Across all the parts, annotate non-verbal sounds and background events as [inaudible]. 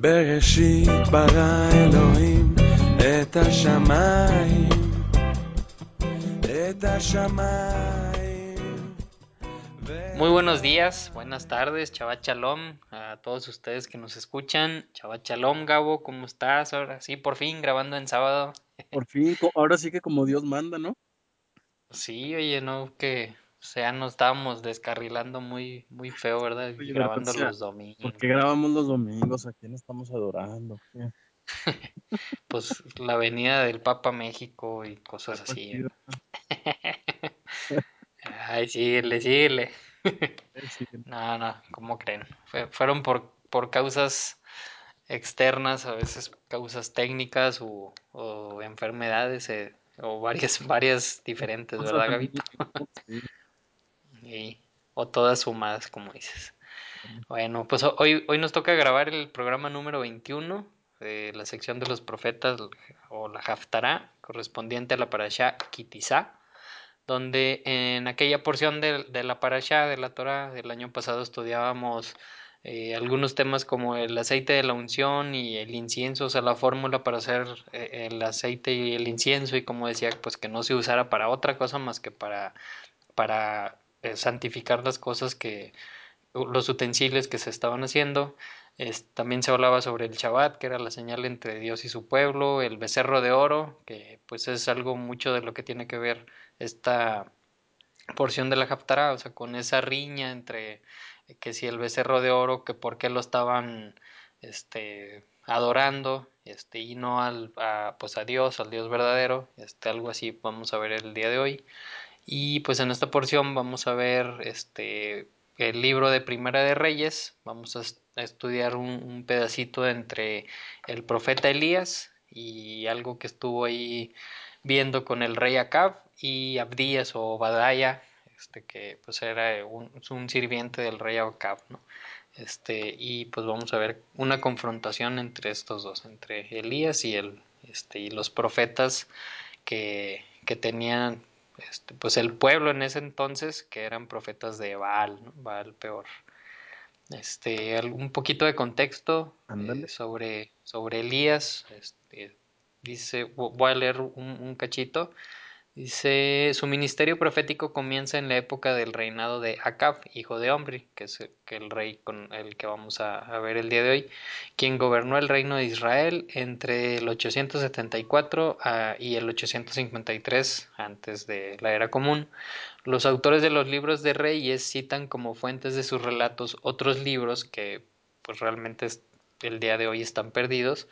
בראשית ברא אלוהים את השמיים, את השמיים. Muy buenos días, buenas tardes, Chabat Shalom, a todos ustedes que nos escuchan. Chabat Shalom, Gabo, ¿cómo estás? Ahora sí, por fin grabando en sábado. Por fin, co- ahora sí que como Dios manda, ¿no? Sí, oye, no, que, o sea, nos estábamos descarrilando muy, muy feo, ¿verdad? Oye, grabando los domingos. ¿Por qué grabamos los domingos? ¿A quién estamos adorando? [laughs] Pues la venida del Papa México y cosas así. chido. [laughs] Ay, síguele, síguele. [laughs] Eh, sí, No, no, ¿cómo creen? Fue- fueron por, por causas externas, a veces causas técnicas o, o enfermedades, eh, o varias, varias diferentes, ¿verdad, niños, sí. Y- o todas sumadas, como dices. Bueno, pues ho- hoy, hoy nos toca grabar el programa número 21 de la sección de los profetas o la Haftará, correspondiente a la parasha Kitizá, donde en aquella porción de, de la parasha de la Torah del año pasado estudiábamos eh, algunos temas como el aceite de la unción y el incienso, o sea, la fórmula para hacer eh, el aceite y el incienso y como decía, pues que no se usara para otra cosa más que para, para eh, santificar las cosas que los utensilios que se estaban haciendo. También se hablaba sobre el Shabbat, que era la señal entre Dios y su pueblo, el becerro de oro, que pues es algo mucho de lo que tiene que ver esta porción de la Haftarah, o sea, con esa riña entre que si el becerro de oro, que por qué lo estaban este, adorando, este, y no al, a, pues a Dios, al Dios verdadero, este, algo así vamos a ver el día de hoy. Y pues en esta porción vamos a ver este el libro de Primera de Reyes, vamos a, estudiar un, un, pedacito entre el profeta Elías y algo que estuvo ahí viendo con el rey Acab y Abdías o Badaya, este que pues era un, un sirviente del rey Acab, ¿no? Este, y pues vamos a ver una confrontación entre estos dos, entre Elías y el este y los profetas que, que tenían este, pues el pueblo en ese entonces que eran profetas de Baal, ¿no? Baal peor. Este, un poquito de contexto eh, sobre, sobre Elías. Este, dice, voy a leer un, un, cachito. Dice, su ministerio profético comienza en la época del reinado de Acab, hijo de Omri, que es el, rey con el que vamos a, a, ver el día de hoy, quien gobernó el reino de Israel entre el 874 a, y el 853 antes de la era común. Los autores de los libros de reyes citan como fuentes de sus relatos otros libros que pues realmente el día de hoy están perdidos,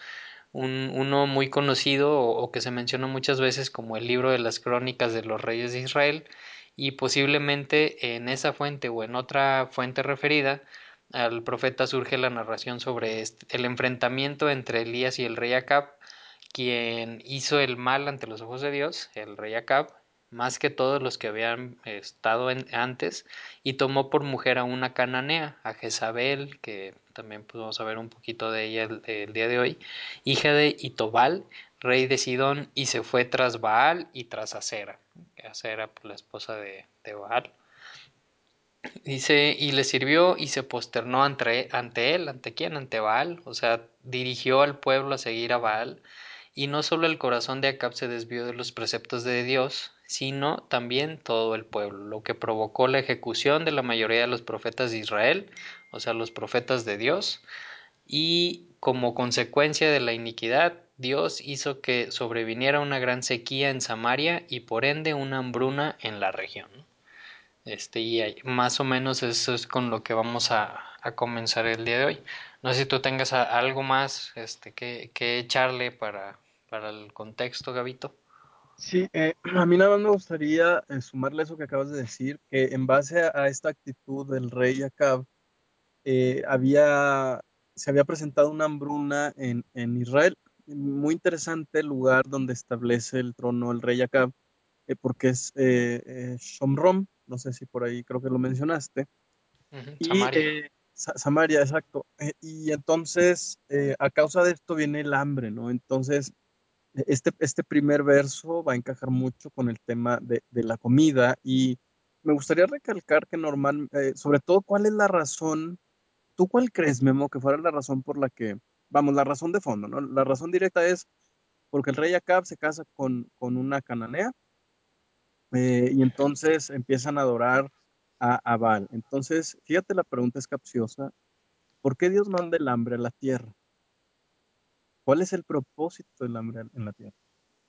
un, uno muy conocido o, que se menciona muchas veces como el libro de las crónicas de los reyes de Israel y posiblemente en esa fuente o en otra fuente referida al profeta surge la narración sobre el enfrentamiento entre Elías y el rey Acab, quien hizo el mal ante los ojos de Dios, el rey Acab, más que todos los que habían estado antes, y tomó por mujer a una cananea, a Jezabel, que también podemos saber un poquito de ella el, el, día de hoy, hija de Itobal, rey de Sidón, y se fue tras Baal y tras Acera, Acera, pues, la esposa de, de Baal. Dice, y le sirvió y se posternó ante, ante él, ¿ante quién? Ante Baal, o sea, dirigió al pueblo a seguir a Baal, y no solo el corazón de Acab se desvió de los preceptos de Dios, sino también todo el pueblo, lo que provocó la ejecución de la mayoría de los profetas de Israel, o sea, los profetas de Dios, y como consecuencia de la iniquidad, Dios hizo que sobreviniera una gran sequía en Samaria y por ende una hambruna en la región. Este, y más o menos eso es con lo que vamos a, a comenzar el día de hoy. No sé si tú tengas algo más este, que, que echarle para, para el contexto, Gabito. Sí, eh, [clears throat] a mí nada más me gustaría eh, sumarle eso que acabas de decir, que en base a, a esta actitud del rey Acab, eh, había, se había presentado una hambruna en, en, Israel. Muy interesante el lugar donde establece el trono el rey Acab, eh, porque es eh, Shomrom, no sé si por ahí creo que lo mencionaste. Uh -huh, y Samaria. Sa Samaria, exacto. Y entonces, eh, a causa de esto viene el hambre, ¿no? Entonces, este, este primer verso va a encajar mucho con el tema de, de la comida y me gustaría recalcar que normal, eh, sobre todo, ¿cuál es la razón? ¿Tú cuál crees, Memo, que fuera la razón por la que vamos, la razón de fondo, ¿no? La razón directa es porque el rey Acab se casa con, con una cananea eh, y entonces empiezan a adorar a, a Baal. Entonces, fíjate, la pregunta es capciosa. ¿Por qué Dios manda el hambre a la tierra? ¿Cuál es el propósito del hambre en la tierra?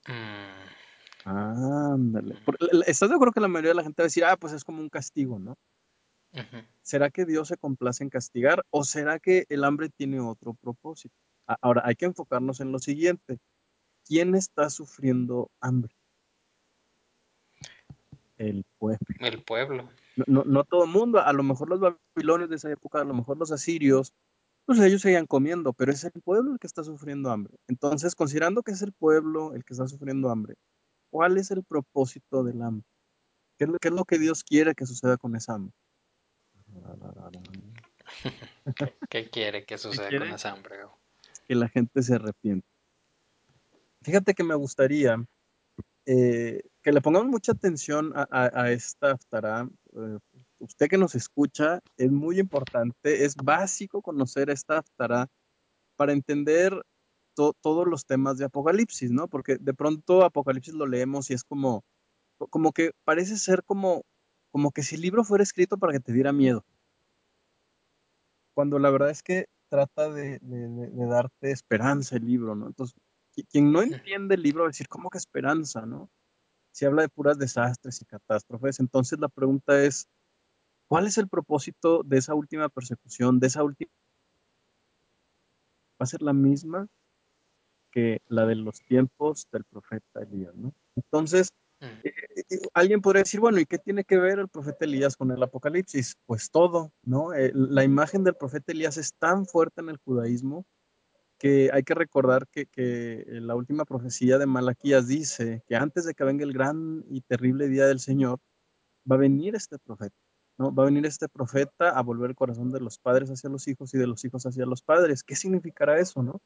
Mm, Ándale. Por- ¿Estás de acuerdo que la mayoría de la gente va a decir, ah, pues es como un castigo, ¿no? ¿Será que Dios se complace en castigar o será que el hambre tiene otro propósito? Ahora, hay que enfocarnos en lo siguiente. ¿Quién está sufriendo hambre? El pueblo. El pueblo. No, no, no todo el mundo, a lo mejor los babilonios de esa época, a lo mejor los asirios, pues ellos seguían comiendo, pero es el pueblo el que está sufriendo hambre. Entonces, considerando que es el pueblo el que está sufriendo hambre, ¿cuál es el propósito del hambre? ¿Qué es lo, qué es lo que Dios quiere que suceda con esa hambre? [laughs] ¿Qué, qué quiere que suceda quiere? con esa hambre? Que la gente se arrepiente. Fíjate que me gustaría eh, que le pongamos mucha atención a, a- a esta Haftará. Eh, usted que nos escucha, es muy importante, es básico conocer esta Haftará para entender to- todos los temas de Apocalipsis, ¿no? Porque de pronto Apocalipsis lo leemos y es como, como que parece ser como, como que si el libro fuera escrito para que te diera miedo, cuando la verdad es que trata de, de- de- de darte esperanza el libro, ¿no? Entonces, qui- quien no entiende el libro va a decir, ¿cómo que esperanza, no? Si habla de puras desastres y catástrofes, entonces la pregunta es, ¿cuál es el propósito de esa última persecución, de esa última... ¿Va a ser la misma que la de los tiempos del profeta Elías, ¿no? Entonces, Mm, eh, eh, alguien podría decir, bueno, ¿y qué tiene que ver el profeta Elías con el Apocalipsis? Pues todo, ¿no? Eh, la imagen del profeta Elías es tan fuerte en el judaísmo que hay que recordar que, que la última profecía de Malaquías dice que antes de que venga el gran y terrible día del Señor, va a venir este profeta, ¿no? Va a venir este profeta a volver el corazón de los padres hacia los hijos y de los hijos hacia los padres. ¿Qué significará eso, no?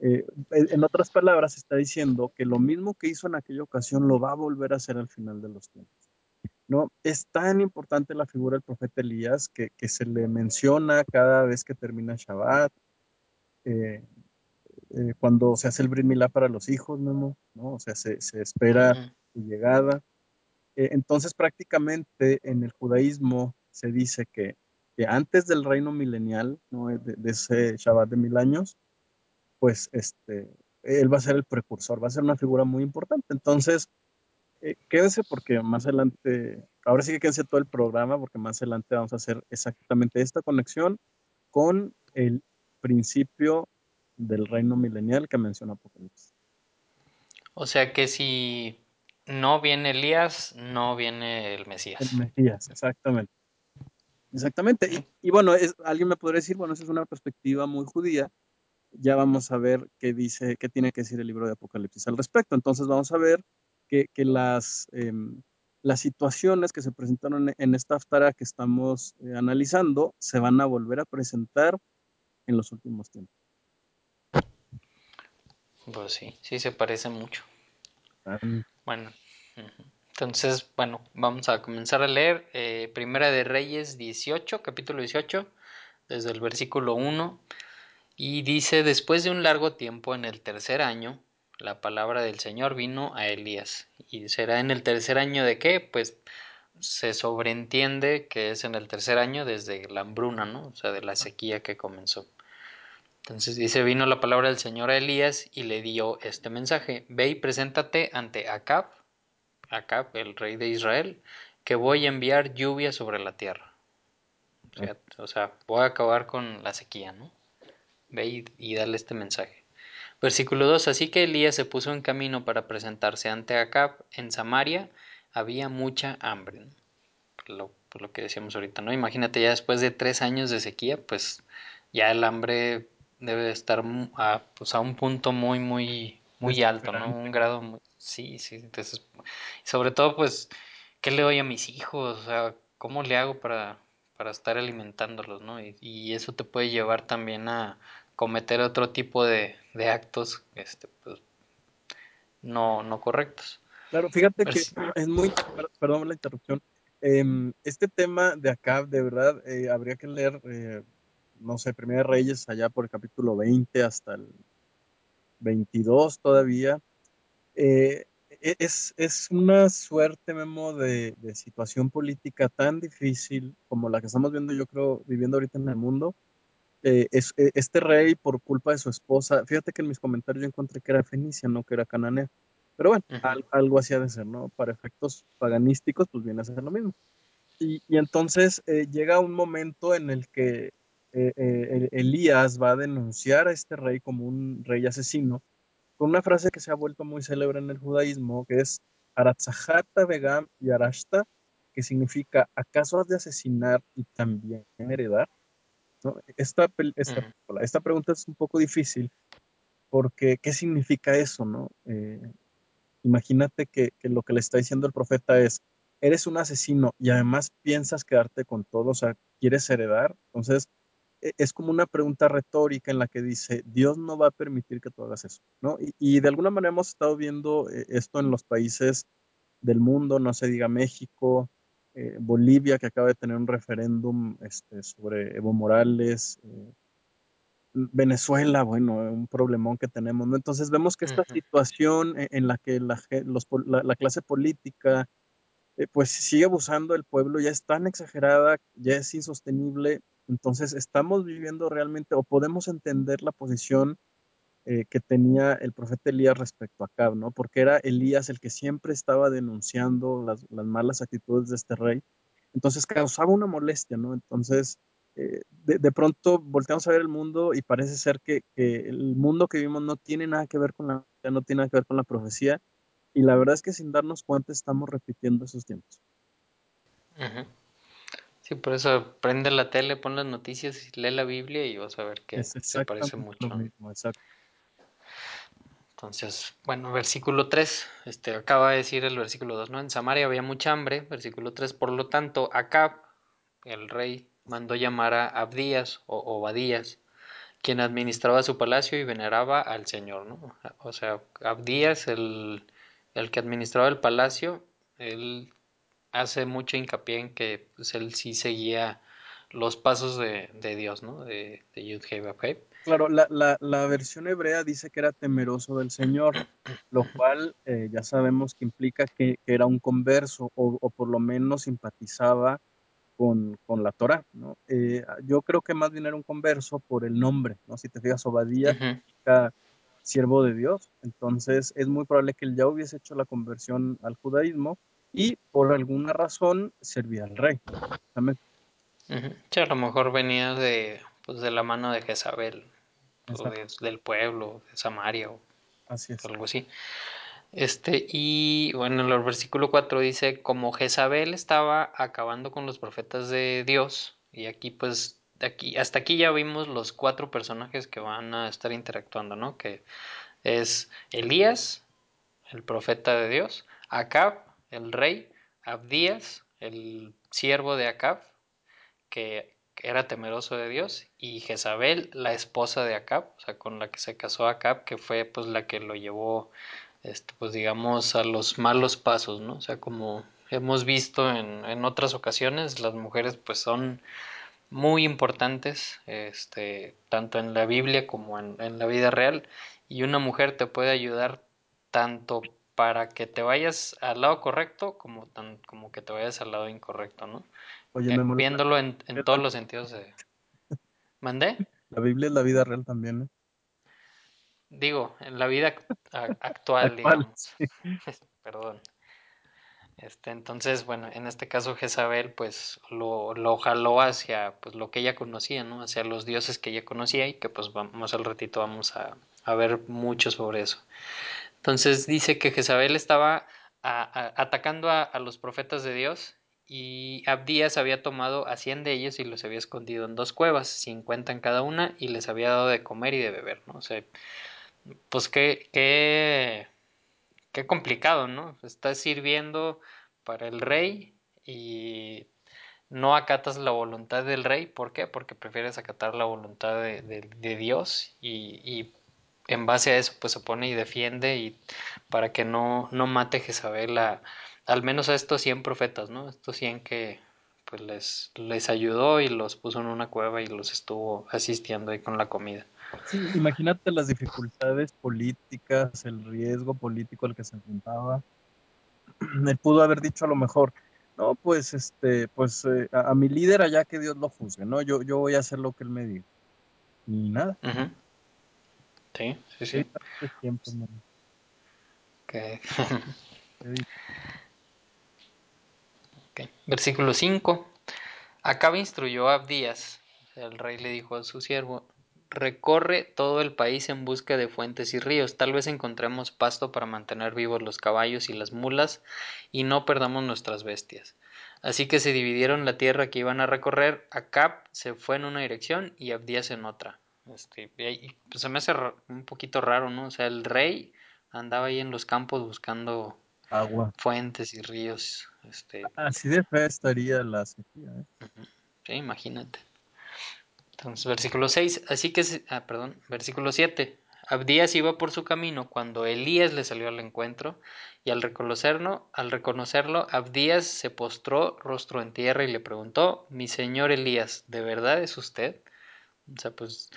Eh, en otras palabras, está diciendo que lo mismo que hizo en aquella ocasión lo va a volver a hacer al final de los tiempos. ¿no? Es tan importante la figura del profeta Elías que, que se le menciona cada vez que termina Shabbat, eh, eh, cuando se hace el Brit Milá para los hijos, ¿no? ¿no? O sea, se, se espera ujú. su llegada. Eh, entonces, prácticamente en el judaísmo se dice que, que antes del reino milenial, ¿no? de, de ese Shabbat de mil años, pues este, él va a ser el precursor, va a ser una figura muy importante. Entonces, eh, quédense porque más adelante, ahora sí que quédense todo el programa porque más adelante vamos a hacer exactamente esta conexión con el principio del reino milenial que menciona Apocalipsis. O sea que si no viene Elías, no viene el El Mesías. Mesías, exactamente. Exactamente. Y, y bueno, es, alguien me podría decir, bueno, esa es una perspectiva muy judía. Ya vamos a ver qué dice, qué tiene que decir el libro de Apocalipsis al respecto. Entonces vamos a ver que, que las, eh, las situaciones que se presentaron en esta aftara que estamos eh, analizando se van a volver a presentar en los últimos tiempos. Pues sí, sí se parece mucho. Bueno, entonces, bueno, vamos a comenzar a leer eh, Primera de Reyes 18, capítulo 18, desde el versículo 1. Y dice, después de un largo tiempo, en el tercer año, la palabra del Señor vino a Elías. ¿Y será en el tercer año de qué? Pues se sobreentiende que es en el tercer año desde la hambruna, ¿no? O sea, de la sequía que comenzó. Entonces dice, vino la palabra del Señor a Elías y le dio este mensaje, ve y preséntate ante Acab, Acab, el rey de Israel, que voy a enviar lluvia sobre la tierra. O sea, o sea voy a acabar con la sequía, ¿no? Ve y, y dale este mensaje. Versículo 2. Así que Elías se puso en camino para presentarse ante Acab en Samaria. Había mucha hambre. por lo que decíamos ahorita, ¿no? Imagínate ya después de tres años de sequía, pues ya el hambre debe de estar a, pues a un punto muy, muy, muy alto, ¿no? Un grado muy... Sí, sí. Entonces, sobre todo, pues, ¿qué le doy a mis hijos? O sea, ¿cómo le hago para, para estar alimentándolos, ¿no? Y, y eso te puede llevar también a cometer otro tipo de, de actos, este, pues, no, no correctos. Claro, fíjate que es muy, per- perdón la interrupción. Em, este tema de acá, de verdad, eh, habría que leer eh, no sé, Primera Reyes, allá por el capítulo 20 hasta el 22 todavía. Eh, es, es, una suerte, Memo, de, de, situación política tan difícil como la que estamos viendo, yo creo, viviendo ahorita en el mundo. Eh, es, e, este rey, por culpa de su esposa, fíjate que en mis comentarios yo encontré que era fenicia, no que era cananea. Pero bueno, al, algo así ha de ser, ¿no? Para efectos paganísticos, pues viene a ser lo mismo. Y, y entonces eh, llega un momento en el que eh, Elías va a denunciar a este rey como un rey asesino con una frase que se ha vuelto muy célebre en el judaísmo, que es Aratzahata Begam y Arashta, que significa ¿acaso has de asesinar y también heredar? ¿No? Esta, esta, uh -huh. esta, pregunta es un poco difícil porque ¿qué significa eso? No? Eh, imagínate que, que, lo que le está diciendo el profeta es, eres un asesino y además piensas quedarte con todo, o sea, quieres heredar, entonces es como una pregunta retórica en la que dice, Dios no va a permitir que tú hagas eso, ¿no? Y, y de alguna manera hemos estado viendo eh, esto en los países del mundo, no se diga México, eh, Bolivia, que acaba de tener un referéndum este, sobre Evo Morales, eh, Venezuela, bueno, un problemón que tenemos, ¿no? Entonces vemos que esta uh -huh. situación en la que la, los, la, la clase política eh, pues sigue abusando del pueblo, ya es tan exagerada, ya es insostenible. Entonces estamos viviendo realmente, o podemos entender la posición eh, que tenía el profeta Elías respecto a Acab, ¿no? Porque era Elías el que siempre estaba denunciando las, las malas actitudes de este rey. Entonces causaba una molestia, ¿no? Entonces, eh, de, pronto volteamos a ver el mundo y parece ser que, el mundo que vivimos no tiene nada que ver con la, no tiene nada que ver con la profecía, y la verdad es que sin darnos cuenta estamos repitiendo esos tiempos. Uh. Sí, por eso prende la tele, pon las noticias y lee la Biblia y vas a ver que se parece mucho. Lo mismo, exacto. Entonces, bueno, versículo 3, este, acaba de decir el versículo 2, ¿no? En Samaria había mucha hambre, versículo 3, por lo tanto, Acab, el rey, mandó llamar a Abdías o Obadías, quien administraba su palacio y veneraba al Señor, ¿no? O sea, Abdías, el, el que administraba el palacio, él hace mucho hincapié en que pues, él sí seguía los pasos de, de Dios, ¿no? De, de Yud Hei Claro, la, la, la, versión hebrea dice que era temeroso del Señor, lo cual eh, ya sabemos que implica que, que era un converso o, o, por lo menos simpatizaba con, con la Torah, ¿no? Eh, yo creo que más bien era un converso por el nombre, ¿no? Si te fijas, Obadía uh -huh. significa siervo de Dios, entonces es muy probable que él ya hubiese hecho la conversión al judaísmo y por alguna razón servía al rey. Uh -huh. Sí, a lo mejor venía de, pues, de la mano de Jezabel, o de, del pueblo, de Samaria, o así es. algo así. Este, y bueno, en el versículo 4 dice, como Jezabel estaba acabando con los profetas de Dios, y aquí pues, aquí, hasta aquí ya vimos los cuatro personajes que van a estar interactuando, ¿no? Que es Elías, el profeta de Dios, Acab, el rey, Abdías, el siervo de Acab, que era temeroso de Dios, y Jezabel, la esposa de Acab, o sea, con la que se casó Acab, que fue pues la que lo llevó, este, pues digamos, a los malos pasos, ¿no? O sea, como hemos visto en, en otras ocasiones, las mujeres pues son muy importantes, este, tanto en la Biblia como en, en la vida real, y una mujer te puede ayudar tanto para que te vayas al lado correcto como, tan, como que te vayas al lado incorrecto, ¿no? Oye, eh, viéndolo en, en todos los sentidos de... [laughs] ¿Mandé? La Biblia es la vida real también, ¿eh? Digo, en la vida actual, [laughs] actual digamos. Sí. [laughs] Perdón. Este, entonces, bueno, en este caso Jezabel pues lo, lo jaló hacia pues, lo que ella conocía, ¿no? Hacia los dioses que ella conocía y que pues vamos al ratito vamos a, a ver mucho sobre eso. Entonces dice que Jezabel estaba atacando a, los profetas de Dios y Abdías había tomado a 100 de ellos y los había escondido en dos cuevas, 50 en cada una, y les había dado de comer y de beber, ¿no? O sea, pues qué, qué, qué complicado, ¿no? Estás sirviendo para el rey y no acatas la voluntad del rey, ¿por qué? Porque prefieres acatar la voluntad de, Dios y en base a eso pues se pone y defiende y para que no, no mate Jezabel a, al menos a estos 100 profetas, ¿no? Estos 100 que pues les, les ayudó y los puso en una cueva y los estuvo asistiendo ahí con la comida. Sí, imagínate las dificultades políticas, el riesgo político al que se enfrentaba. Él pudo haber dicho a lo mejor, no, pues este, pues eh, a, a mi líder allá que Dios lo juzgue, ¿no? Yo, yo voy a hacer lo que él me diga. Y nada. Sí, sí, sí. [laughs] Versículo 5. Acab instruyó a Abdías, el rey le dijo a su siervo, recorre todo el país en busca de fuentes y ríos, tal vez encontremos pasto para mantener vivos los caballos y las mulas y no perdamos nuestras bestias. Así que se dividieron la tierra que iban a recorrer, Acab se fue en una dirección y Abdías en otra. Este, y ahí, pues, se me hace un poquito raro, ¿no? O sea, el rey andaba ahí en los campos buscando agua. fuentes y ríos, este, Así de fea estaría la sequía, ¿eh? Sí, imagínate. Entonces, versículo 6. Así que, ah, perdón, versículo 7. Abdías iba por su camino cuando Elías le salió al encuentro y al reconocerlo, al reconocerlo, Abdías se postró rostro en tierra y le preguntó, mi señor Elías, ¿de verdad es usted? O sea, pues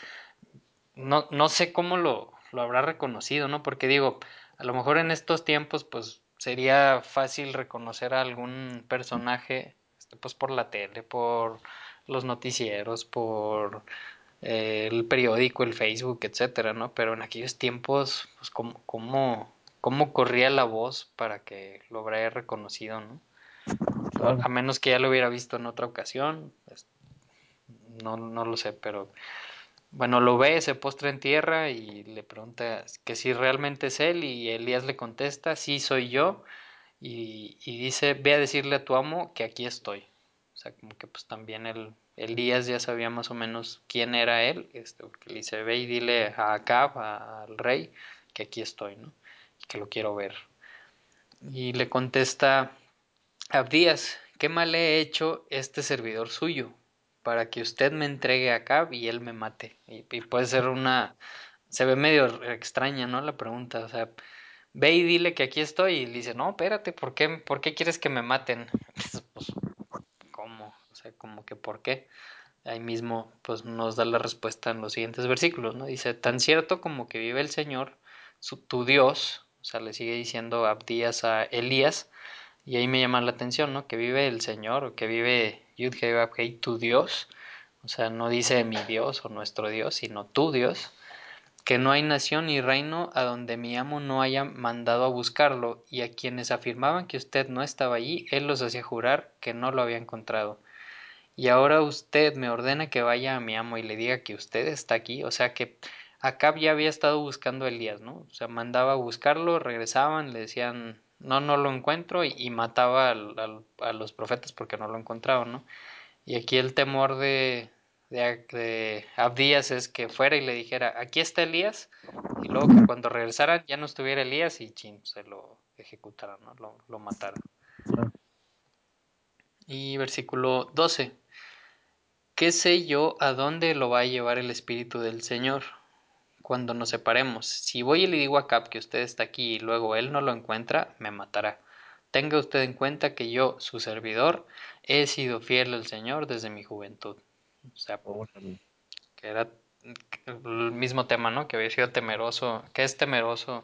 no, no sé cómo lo, lo habrá reconocido, ¿no? Porque digo, a lo mejor en estos tiempos, pues sería fácil reconocer a algún personaje, este, pues por la tele, por los noticieros, por eh, el periódico, el Facebook, etcétera, ¿no? Pero en aquellos tiempos, pues cómo, cómo, cómo corría la voz para que lo hubiera reconocido, ¿no? Claro. A menos que ya lo hubiera visto en otra ocasión, pues, no, no lo sé, pero bueno, lo ve, se postra en tierra y le pregunta que si realmente es él y Elías le contesta, sí soy yo y, dice, ve a decirle a tu amo que aquí estoy. O sea, como que pues también el, Elías ya sabía más o menos quién era él, este, le dice, ve y dile a Acab, al rey, que aquí estoy, ¿no? Y que lo quiero ver. Y le contesta Abdías, ¿qué mal he hecho este servidor suyo? Para que usted me entregue a Acab y él me mate. Y, puede ser una... Se ve medio extraña, ¿no? La pregunta. O sea, ve y dile que aquí estoy. Y dice, no, espérate, ¿por qué, por qué quieres que me maten? [laughs] Pues, ¿cómo? O sea, como que ¿por qué? Ahí mismo, pues nos da la respuesta en los siguientes versículos, ¿no? Dice, tan cierto como que vive el Señor, su, tu Dios, o sea, le sigue diciendo Abdías a Elías, y ahí me llama la atención, ¿no? Que vive el Señor, o que vive Yud tu Dios. O sea, no dice mi Dios o nuestro Dios, sino tu Dios. Que no hay nación ni reino a donde mi amo no haya mandado a buscarlo, y a quienes afirmaban que usted no estaba allí, él los hacía jurar que no lo había encontrado. Y ahora usted me ordena que vaya a mi amo y le diga que usted está aquí. O sea que Acab ya había estado buscando a Elías, ¿no? O sea, mandaba a buscarlo, regresaban, le decían, no, no lo encuentro, y, mataba a los profetas porque no lo encontraban, ¿no? Y aquí el temor de, de, Abdías es que fuera y le dijera, aquí está Elías, y luego que cuando regresaran ya no estuviera Elías y chin, se lo ejecutaran, ¿no? Lo, lo mataran. Claro. Y versículo 12. ¿Qué sé yo a dónde lo va a llevar el Espíritu del Señor cuando nos separemos? Si voy y le digo a Cap que usted está aquí y luego él no lo encuentra, me matará. Tenga usted en cuenta que yo, su servidor, he sido fiel al Señor desde mi juventud. O sea, que era el mismo tema, ¿no? Que había sido temeroso, que es temeroso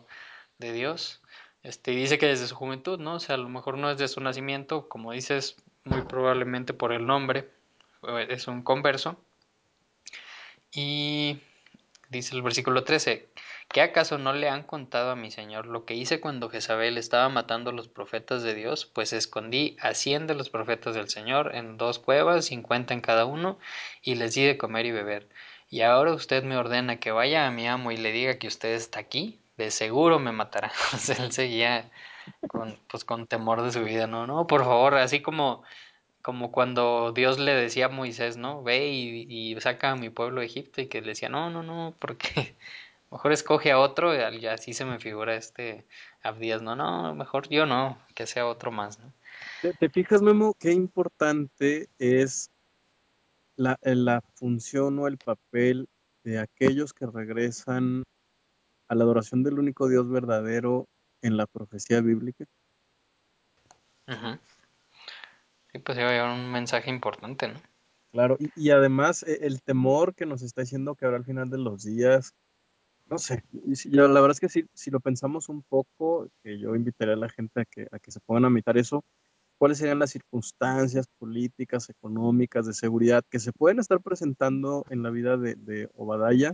de Dios. Este, y dice que desde su juventud, ¿no? O sea, a lo mejor no es de su nacimiento, como dices, muy probablemente por el nombre, es un converso. Y dice el versículo 13, ¿qué acaso no le han contado a mi señor lo que hice cuando Jezabel estaba matando a los profetas de Dios? Pues escondí a cien de los profetas del Señor en dos cuevas, cincuenta en cada uno, y les di de comer y beber. Y ahora usted me ordena que vaya a mi amo y le diga que usted está aquí, de seguro me matará. [laughs] Él seguía con, pues, con temor de su vida, ¿no? No, por favor, así como como cuando Dios le decía a Moisés, ¿no? Ve y, y, saca a mi pueblo de Egipto y que le decía, no, no, no, porque [laughs] mejor escoge a otro y así se me figura este Abdías, no, no, mejor yo no, que sea otro más, ¿no? ¿Te, te fijas, Memo, qué importante es la, la función o el papel de aquellos que regresan a la adoración del único Dios verdadero en la profecía bíblica? Uh -huh. Sí, pues iba a llevar un mensaje importante, ¿no? Claro, y, y además e- el temor que nos está diciendo que ahora al final de los días, no sé, yo, la verdad es que si, si lo pensamos un poco, que yo invitaría a la gente a que, a que se pongan a meditar eso, cuáles serían las circunstancias políticas, económicas, de seguridad que se pueden estar presentando en la vida de, de Obadaya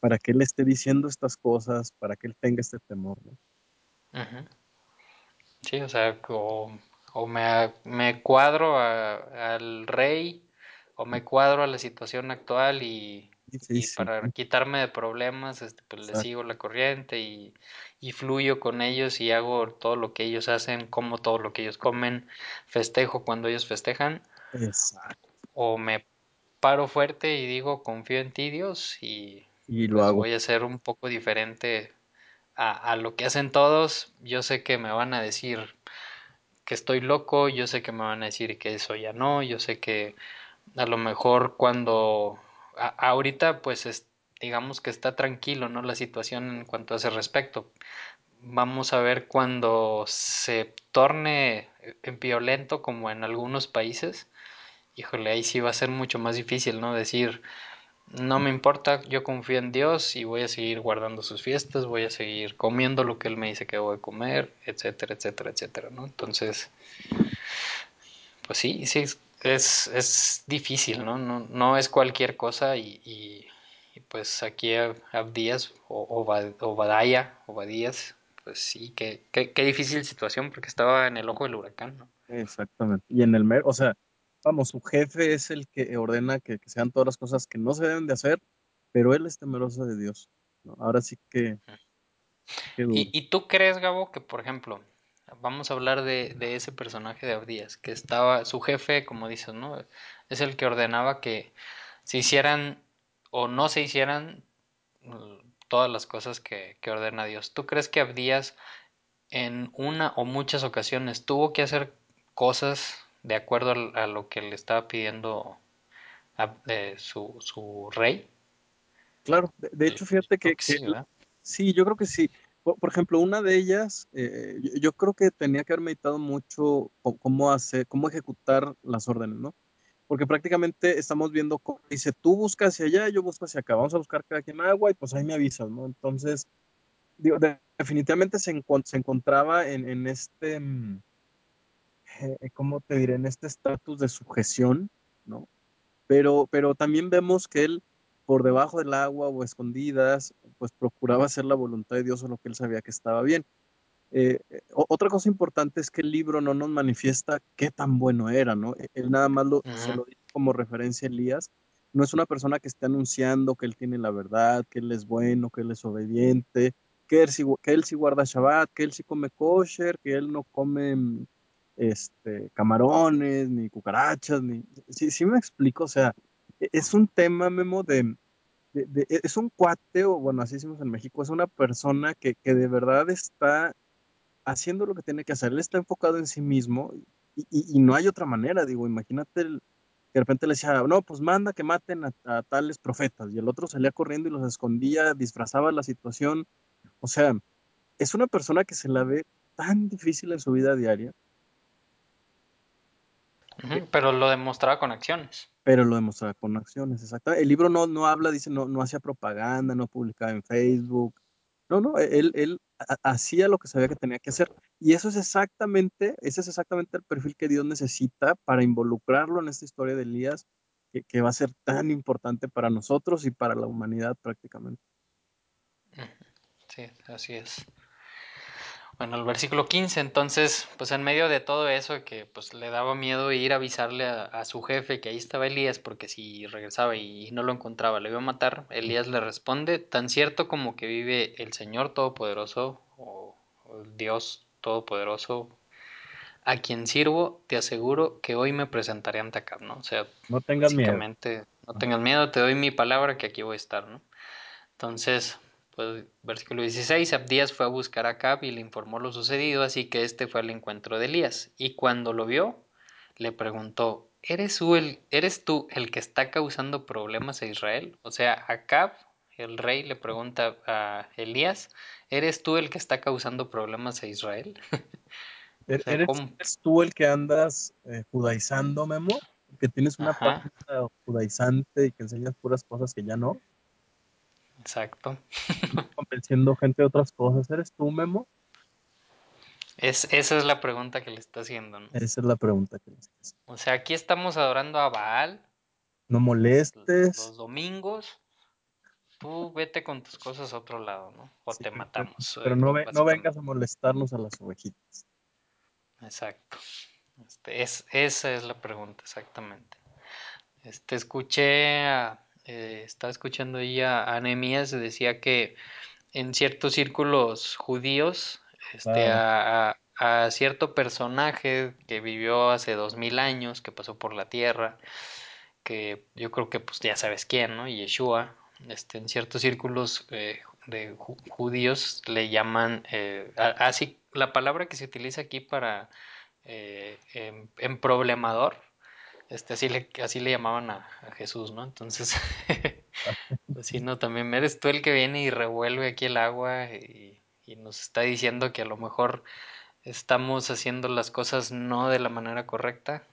para que él esté diciendo estas cosas, para que él tenga este temor, ¿no? Sí, o sea, o, o me, me cuadro a- al rey o me cuadro a la situación actual y, para quitarme de problemas, este, pues le sigo la corriente y, y fluyo con ellos y hago todo lo que ellos hacen, como todo lo que ellos comen, festejo cuando ellos festejan, exacto. o me paro fuerte y digo confío en ti Dios y Y lo pues hago. voy a ser un poco diferente a, a lo que hacen todos. Yo sé que me van a decir que estoy loco, yo sé que me van a decir que eso ya no, yo sé que a lo mejor cuando ahorita pues es, digamos que está tranquilo, ¿no? La situación en cuanto a ese respecto. Vamos a ver cuando se torne en violento como en algunos países. Híjole, ahí sí va a ser mucho más difícil, ¿no? Decir, no me importa, yo confío en Dios y voy a seguir guardando sus fiestas, voy a seguir comiendo lo que Él me dice que voy a comer, etcétera, etcétera, etcétera, ¿no? Entonces, pues sí, sí, es, es difícil, ¿no? No, no es cualquier cosa y, y, pues aquí Abdías o Obadaya, Obadías, pues sí, qué, qué, difícil situación porque estaba en el ojo del huracán, ¿no? Exactamente. Y en el mer, o sea, vamos, su jefe es el que ordena que, que sean todas las cosas que no se deben de hacer, pero él es temeroso de Dios, ¿no? Ahora sí que, ¿Y, tú crees, Gabo, que por ejemplo, vamos a hablar de, de ese personaje de Abdías, que estaba, su jefe, como dices, ¿no? Es el que ordenaba que se hicieran o no se hicieran todas las cosas que, que ordena Dios. ¿Tú crees que Abdías en una o muchas ocasiones tuvo que hacer cosas de acuerdo a, lo que le estaba pidiendo a- eh, su, su rey? Claro, de, hecho, fíjate creo que, que que sí, yo creo que sí. Por, por ejemplo, una de ellas, eh, yo, yo creo que tenía que haber meditado mucho cómo hacer, cómo ejecutar las órdenes, ¿no? Porque prácticamente estamos viendo cómo dice, tú buscas hacia allá, yo busco hacia acá, vamos a buscar cada quien agua y pues ahí me avisas, ¿no? Entonces, digo, de- definitivamente se, encon- se encontraba en, en este, mm, eh, ¿cómo te diré? En este estatus de sujeción, ¿no? Pero, pero también vemos que él, por debajo del agua o escondidas, pues procuraba hacer la voluntad de Dios o lo que él sabía que estaba bien. Eh, eh, otra cosa importante es que el libro no nos manifiesta qué tan bueno era, ¿no? E- Él nada más lo, se lo dice como referencia a Elías. No es una persona que esté anunciando que él tiene la verdad, que él es bueno, que él es obediente, que él sí, que él sí guarda Shabbat, que él sí come kosher, que él no come mm, este, camarones, ni cucarachas, ni... Sí, sí me explico, o sea, e- es un tema, Memo, de, e, es un cuate, o bueno, así decimos en México, es una persona que, que de verdad está haciendo lo que tiene que hacer. Él está enfocado en sí mismo y, no hay otra manera. Digo, imagínate que de repente le decía, no, pues manda que maten a, a tales profetas. Y el otro salía corriendo y los escondía, disfrazaba la situación. O sea, es una persona que se la ve tan difícil en su vida diaria, Pero lo demostraba con acciones. pero lo demostraba con acciones. Exacto. El libro no, no habla, dice, no, no hacía propaganda, no publicaba en Facebook. No, no, él, él ha- hacía lo que sabía que tenía que hacer. Y eso es exactamente, ese es exactamente el perfil que Dios necesita para involucrarlo en esta historia de Elías, que, que va a ser tan importante para nosotros y para la humanidad prácticamente. Sí, así es. Bueno, el versículo 15, entonces, pues en medio de todo eso, que pues le daba miedo ir a avisarle a, a su jefe que ahí estaba Elías, porque si regresaba y no lo encontraba, le iba a matar, Elías le responde, tan cierto como que vive el Señor Todopoderoso, o, Dios Todopoderoso, a quien sirvo, te aseguro que hoy me presentaré ante Acab, ¿no? O sea, No tengan miedo. no tengas miedo, te doy mi palabra que aquí voy a estar, ¿no? Entonces, pues, versículo 16, Abdías fue a buscar a Acab y le informó lo sucedido, así que este fue al encuentro de Elías. Y cuando lo vio, le preguntó, ¿eres tú el, ¿eres tú el que está causando problemas a Israel? O sea, Acab, el rey, le pregunta a Elías, ¿eres tú el que está causando problemas a Israel? [laughs] ¿Er- sea, ¿Eres, tú el que andas eh, judaizando, Memo? Que tienes una Ajá. página judaizante y que enseñas puras cosas que ya no, Exacto. [laughs] convenciendo gente de otras cosas. ¿Eres tú, Memo? Es, esa es la pregunta que le está haciendo, ¿no? Esa es la pregunta que le estás. O sea, aquí estamos adorando a Baal No molestes. los domingos. Tú vete con tus cosas a otro lado, ¿no? O Sí, te pero- matamos. Pero eh, no, ve- no vengas a molestarnos a las ovejitas. Exacto. Este, es, esa es la pregunta, exactamente. Este, escuché, a- eh, estaba escuchando ahí a, a Nehemías, decía que en ciertos círculos judíos, este, a, a- cierto personaje que vivió hace dos mil años, que pasó por la tierra, que yo creo que pues ya sabes quién, ¿no? Yeshua, este, en ciertos círculos eh, de ju- judíos le llaman, eh, así, la palabra que se utiliza aquí para en, en problemador, este, así le, así le llamaban a, a Jesús, ¿no? Entonces, [laughs] pues sí, no, también eres tú el que viene y revuelve aquí el agua y, y nos está diciendo que a lo mejor estamos haciendo las cosas no de la manera correcta.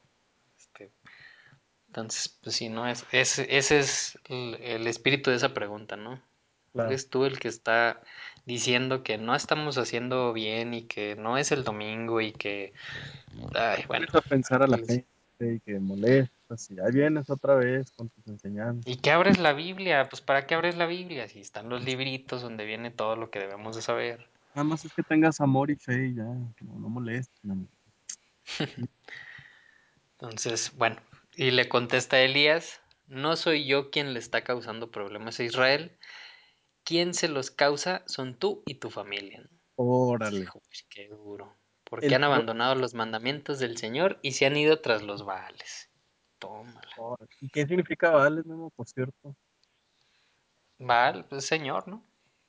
Este, entonces, pues sí, ¿no? Es, es- ese es el, el espíritu de esa pregunta, ¿no? Claro. Eres tú el que está diciendo que no estamos haciendo bien y que no es el domingo y que... Ay, bueno. Pensar a la gente y que molestas y ahí vienes otra vez con tus enseñanzas. ¿Y qué abres la Biblia? Pues ¿para qué abres la Biblia? Si están los libritos donde viene todo lo que debemos de saber. Nada más es que tengas amor y fe y ya, no, no molestes. [laughs] Entonces, bueno, y le contesta Elías, no soy yo quien le está causando problemas a Israel, quien se los causa son tú y tu familia. Órale. Hijo, qué duro. Porque El han abandonado los mandamientos del Señor y se han ido tras los Baales. Tómala. Órale. ¿Y qué significa Baales, por cierto? Baal, pues Señor, ¿no?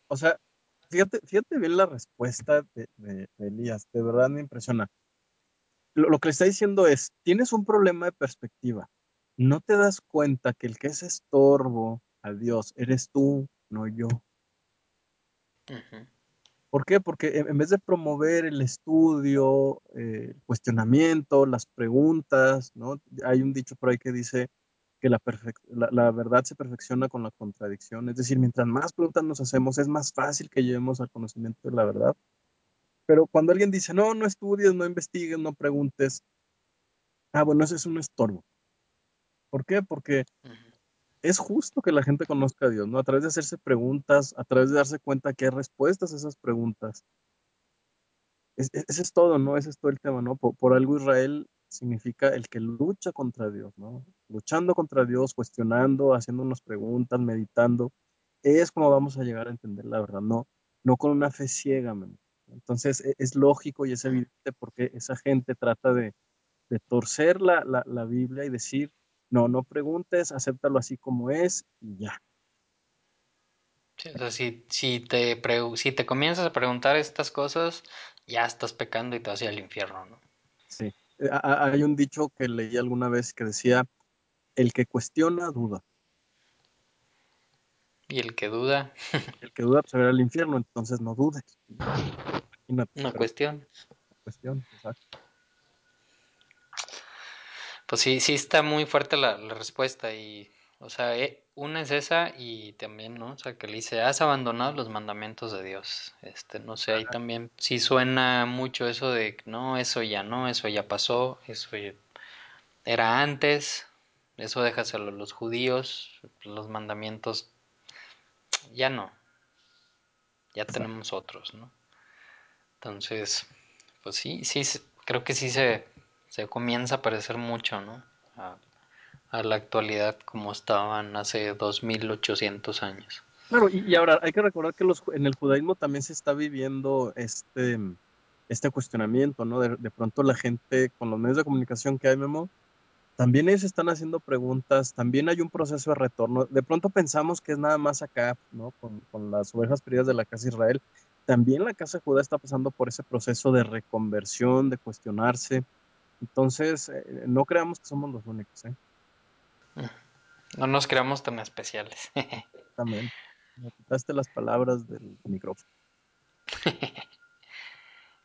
O sea, fíjate, fíjate bien la respuesta de, de- de Elías, de verdad me impresiona. Lo, lo que le está diciendo es, tienes un problema de perspectiva. No te das cuenta que el que es estorbo a Dios eres tú, no yo. ¿Por qué? Porque en vez de promover el estudio, eh, el cuestionamiento, las preguntas, ¿no? Hay un dicho por ahí que dice que la, verdad se perfecciona con la contradicción. Es decir, mientras más preguntas nos hacemos, es más fácil que lleguemos al conocimiento de la verdad. Pero cuando alguien dice, no, no estudies, no investigues, no preguntes, ah, bueno, ese es un estorbo. ¿Por qué? Porque. Es justo que la gente conozca a Dios, ¿no? A través de hacerse preguntas, a través de darse cuenta que hay respuestas a esas preguntas. Es- es- ese es todo, ¿no? Ese es todo el tema, ¿no? Por, algo Israel significa el que lucha contra Dios, ¿no? Luchando contra Dios, cuestionando, haciéndonos preguntas, meditando, es como vamos a llegar a entender la verdad, no, no con una fe ciega, man. Entonces e- es lógico y es evidente porque esa gente trata de, torcer la Biblia y decir, no, no preguntes, acéptalo así como es y ya. Sí, o sea, si, si, te si te comienzas a preguntar estas cosas, ya estás pecando y te vas a ir al infierno, ¿no? Sí. Eh, Hay un dicho que leí alguna vez que decía, el que cuestiona, duda. Y el que duda, [laughs] El que duda, pues se va al infierno, entonces no dudes. Imagínate, cuestión. cuestión, exacto. Pues sí, sí está muy fuerte la, la respuesta y, o sea, eh, una es esa y también, ¿no? O sea, que le dice, has abandonado los mandamientos de Dios. Este, no sé, ahí también sí suena mucho eso de, no, eso ya no, eso ya pasó, eso ya- era antes, eso déjaselo a los judíos, los mandamientos ya no, ya tenemos otros, ¿no? Entonces, pues sí, sí, creo que sí se, se comienza a parecer mucho, ¿no? A, la actualidad como estaban hace 2800 años. Claro, y, y ahora hay que recordar que los, en el judaísmo también se está viviendo este, este cuestionamiento, ¿no? De, de pronto la gente con los medios de comunicación que hay, Memo, también ellos están haciendo preguntas, también hay un proceso de retorno. De pronto pensamos que es nada más acá, ¿no? Con, con las ovejas perdidas de la casa de Israel. También la casa de está pasando por ese proceso de reconversión, de cuestionarse. Entonces, eh, no creamos que somos los únicos, ¿eh? No nos creamos tan especiales. [laughs] Exactamente. Me quitaste las palabras del micrófono. [laughs]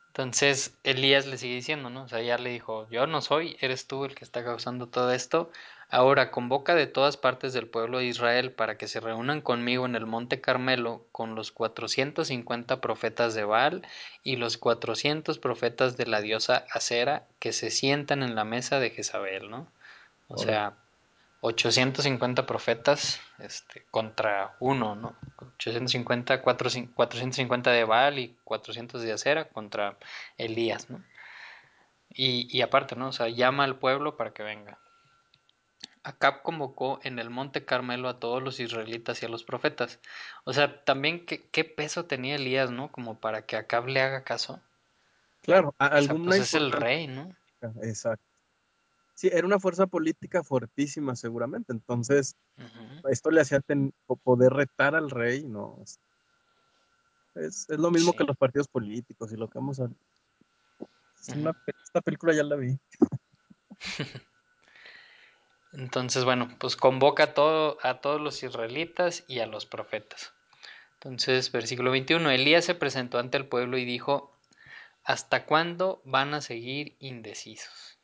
Entonces Elías le sigue diciendo, ¿no? O sea, ya le dijo, yo no soy, eres tú el que está causando todo esto. Ahora convoca de todas partes del pueblo de Israel para que se reúnan conmigo en el monte Carmelo con los 450 profetas de Baal y los 400 profetas de la diosa Acera que se sientan en la mesa de Jezabel, ¿no? O sea, 850 profetas este, contra uno, ¿no? 850, 450 de Baal y 400 de Acera contra Elías, ¿no? Y, y aparte, ¿no? O sea, llama al pueblo para que venga. Acab convocó en el monte Carmelo a todos los israelitas y a los profetas. O sea, también qué, qué peso tenía Elías, ¿no? Como para que Acab le haga caso. Claro, o sea, pues es el rey, ¿no? Exacto. Sí, era una fuerza política fuertísima seguramente, entonces uh -huh. esto le hacía poder retar al rey, ¿no? Es, es lo mismo sí. que los partidos políticos y lo que vamos a... Es una, uh -huh. esta película ya la vi. [laughs] Entonces, bueno, pues convoca a, todo, a todos los israelitas y a los profetas. Entonces, versículo 21, Elías se presentó ante el pueblo y dijo, ¿hasta cuándo van a seguir indecisos?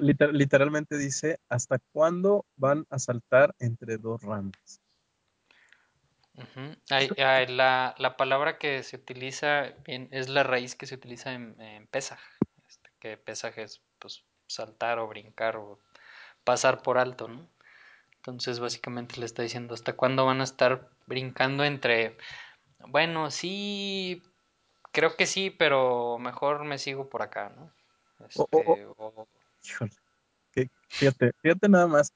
Liter, literalmente dice, ¿hasta cuándo van a saltar entre dos ramas? Uh -huh. hay, hay, la, la, palabra que se utiliza bien, es la raíz que se utiliza en, en pesaj, este, que pesaj es pues, saltar o brincar o pasar por alto, ¿no? Entonces básicamente le está diciendo hasta cuándo van a estar brincando entre, bueno, sí, creo que sí, pero mejor me sigo por acá, ¿no? Este, oh, oh, oh. Híjole. Fíjate, fíjate nada más.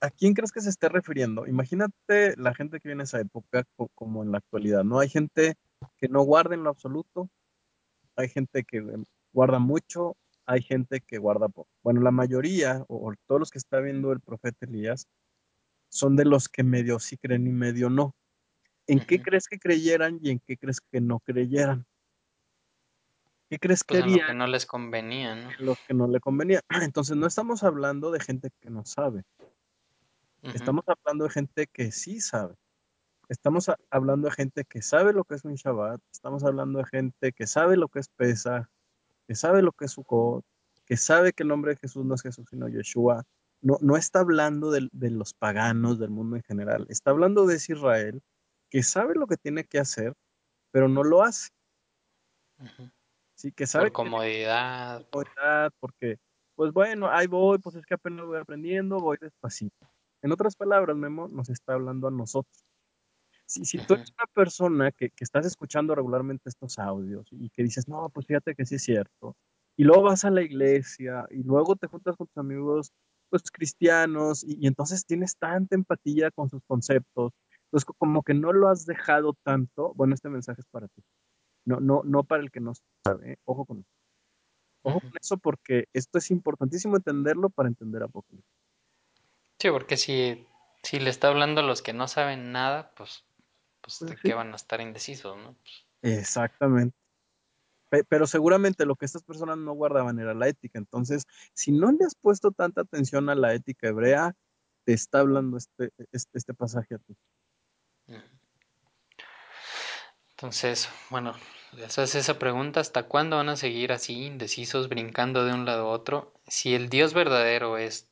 ¿A quién crees que se esté refiriendo? Imagínate la gente que viene en esa época como en la actualidad, ¿no? Hay gente que no guarda en lo absoluto, hay gente que guarda mucho, hay gente que guarda poco. Bueno, la mayoría, o, todos los que está viendo el profeta Elías, son de los que medio sí creen y medio no. ¿En uh -huh. qué crees que creyeran y en qué crees que no creyeran? ¿Qué crees pues que harían? En lo que no les convenía, ¿no? En lo que no le convenía. [clears throat] Entonces, no estamos hablando de gente que no sabe. Uh -huh. Estamos hablando de gente que sí sabe. Estamos hablando de gente que sabe lo que es un Shabbat. Estamos hablando de gente que sabe lo que es Pesach, que sabe lo que es Sukkot, que sabe que el nombre de Jesús no es Jesús, sino Yeshua. No, no está hablando de, de, los paganos del mundo en general. Está hablando de Israel, que sabe lo que tiene que hacer, pero no lo hace. Uh -huh. Sí, que sabe por comodidad. Que, por comodidad, porque, pues bueno, ahí voy, pues es que apenas voy aprendiendo, voy despacito. En otras palabras, Memo nos está hablando a nosotros. Si, si tú eres una persona que, que, estás escuchando regularmente estos audios y que dices, no, pues fíjate que sí es cierto, y luego vas a la iglesia y luego te juntas con tus amigos pues cristianos y, y entonces tienes tanta empatía con sus conceptos, entonces como que no lo has dejado tanto, bueno, este mensaje es para ti, no, no, no para el que no sabe, ¿eh? ojo con eso. Ojo con eso porque esto es importantísimo entenderlo para entender a poco. Sí, porque si, si le está hablando a los que no saben nada, pues, pues, pues ¿de qué van a estar indecisos, no? Pues... Exactamente. Pero seguramente lo que estas personas no guardaban era la ética. Entonces, si no le has puesto tanta atención a la ética hebrea, te está hablando este, este, este pasaje a ti. Entonces, bueno, les hace esa pregunta, ¿hasta cuándo van a seguir así, indecisos, brincando de un lado a otro? Si el Dios verdadero es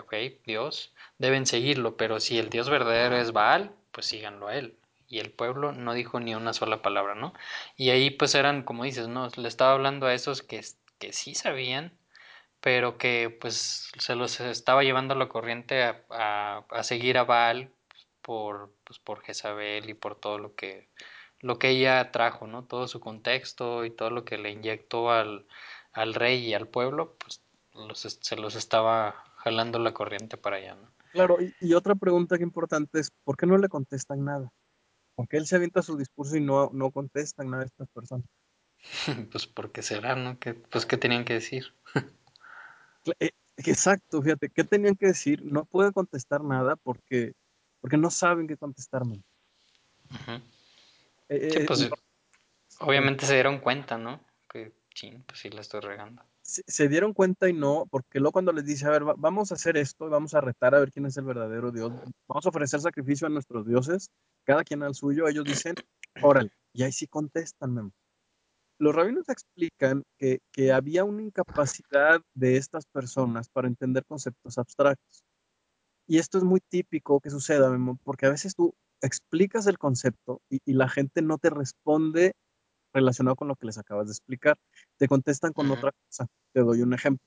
okay, Dios, deben seguirlo, pero si el Dios verdadero es Baal, pues síganlo a él. Y el pueblo no dijo ni una sola palabra, ¿no? Y ahí pues eran, como dices, ¿no? Le estaba hablando a esos que, que sí sabían, pero que pues se los estaba llevando la corriente a, a, a seguir a Baal por, pues, por Jezabel y por todo lo que, lo que ella trajo, ¿no? Todo su contexto y todo lo que le inyectó al, al rey y al pueblo, pues los, se los estaba jalando la corriente para allá, ¿no? Claro, y, y, otra pregunta que importante es, ¿por qué no le contestan nada? Porque él se avienta su discurso y no, no contestan nada a estas personas. [laughs] pues porque será, ¿no? que pues, ¿qué tenían que decir? Eh, exacto, fíjate, ¿qué tenían que decir? No pueden contestar nada porque, porque no saben qué contestarme. Eh, sí, pues, eh, obviamente se dieron cuenta, ¿no? Que, ching, pues sí la estoy regando se, dieron cuenta y no, porque luego cuando les dice, a ver, vamos a hacer esto, vamos a retar a ver quién es el verdadero Dios, vamos a ofrecer sacrificio a nuestros dioses, cada quien al suyo, ellos dicen, órale, y ahí sí contestan, Memo. los rabinos explican que, que había una incapacidad de estas personas para entender conceptos abstractos. Y esto es muy típico que suceda, Memo, porque a veces tú explicas el concepto y, y la gente no te responde relacionado con lo que les acabas de explicar. Te contestan con Ujú. otra cosa. Te doy un ejemplo.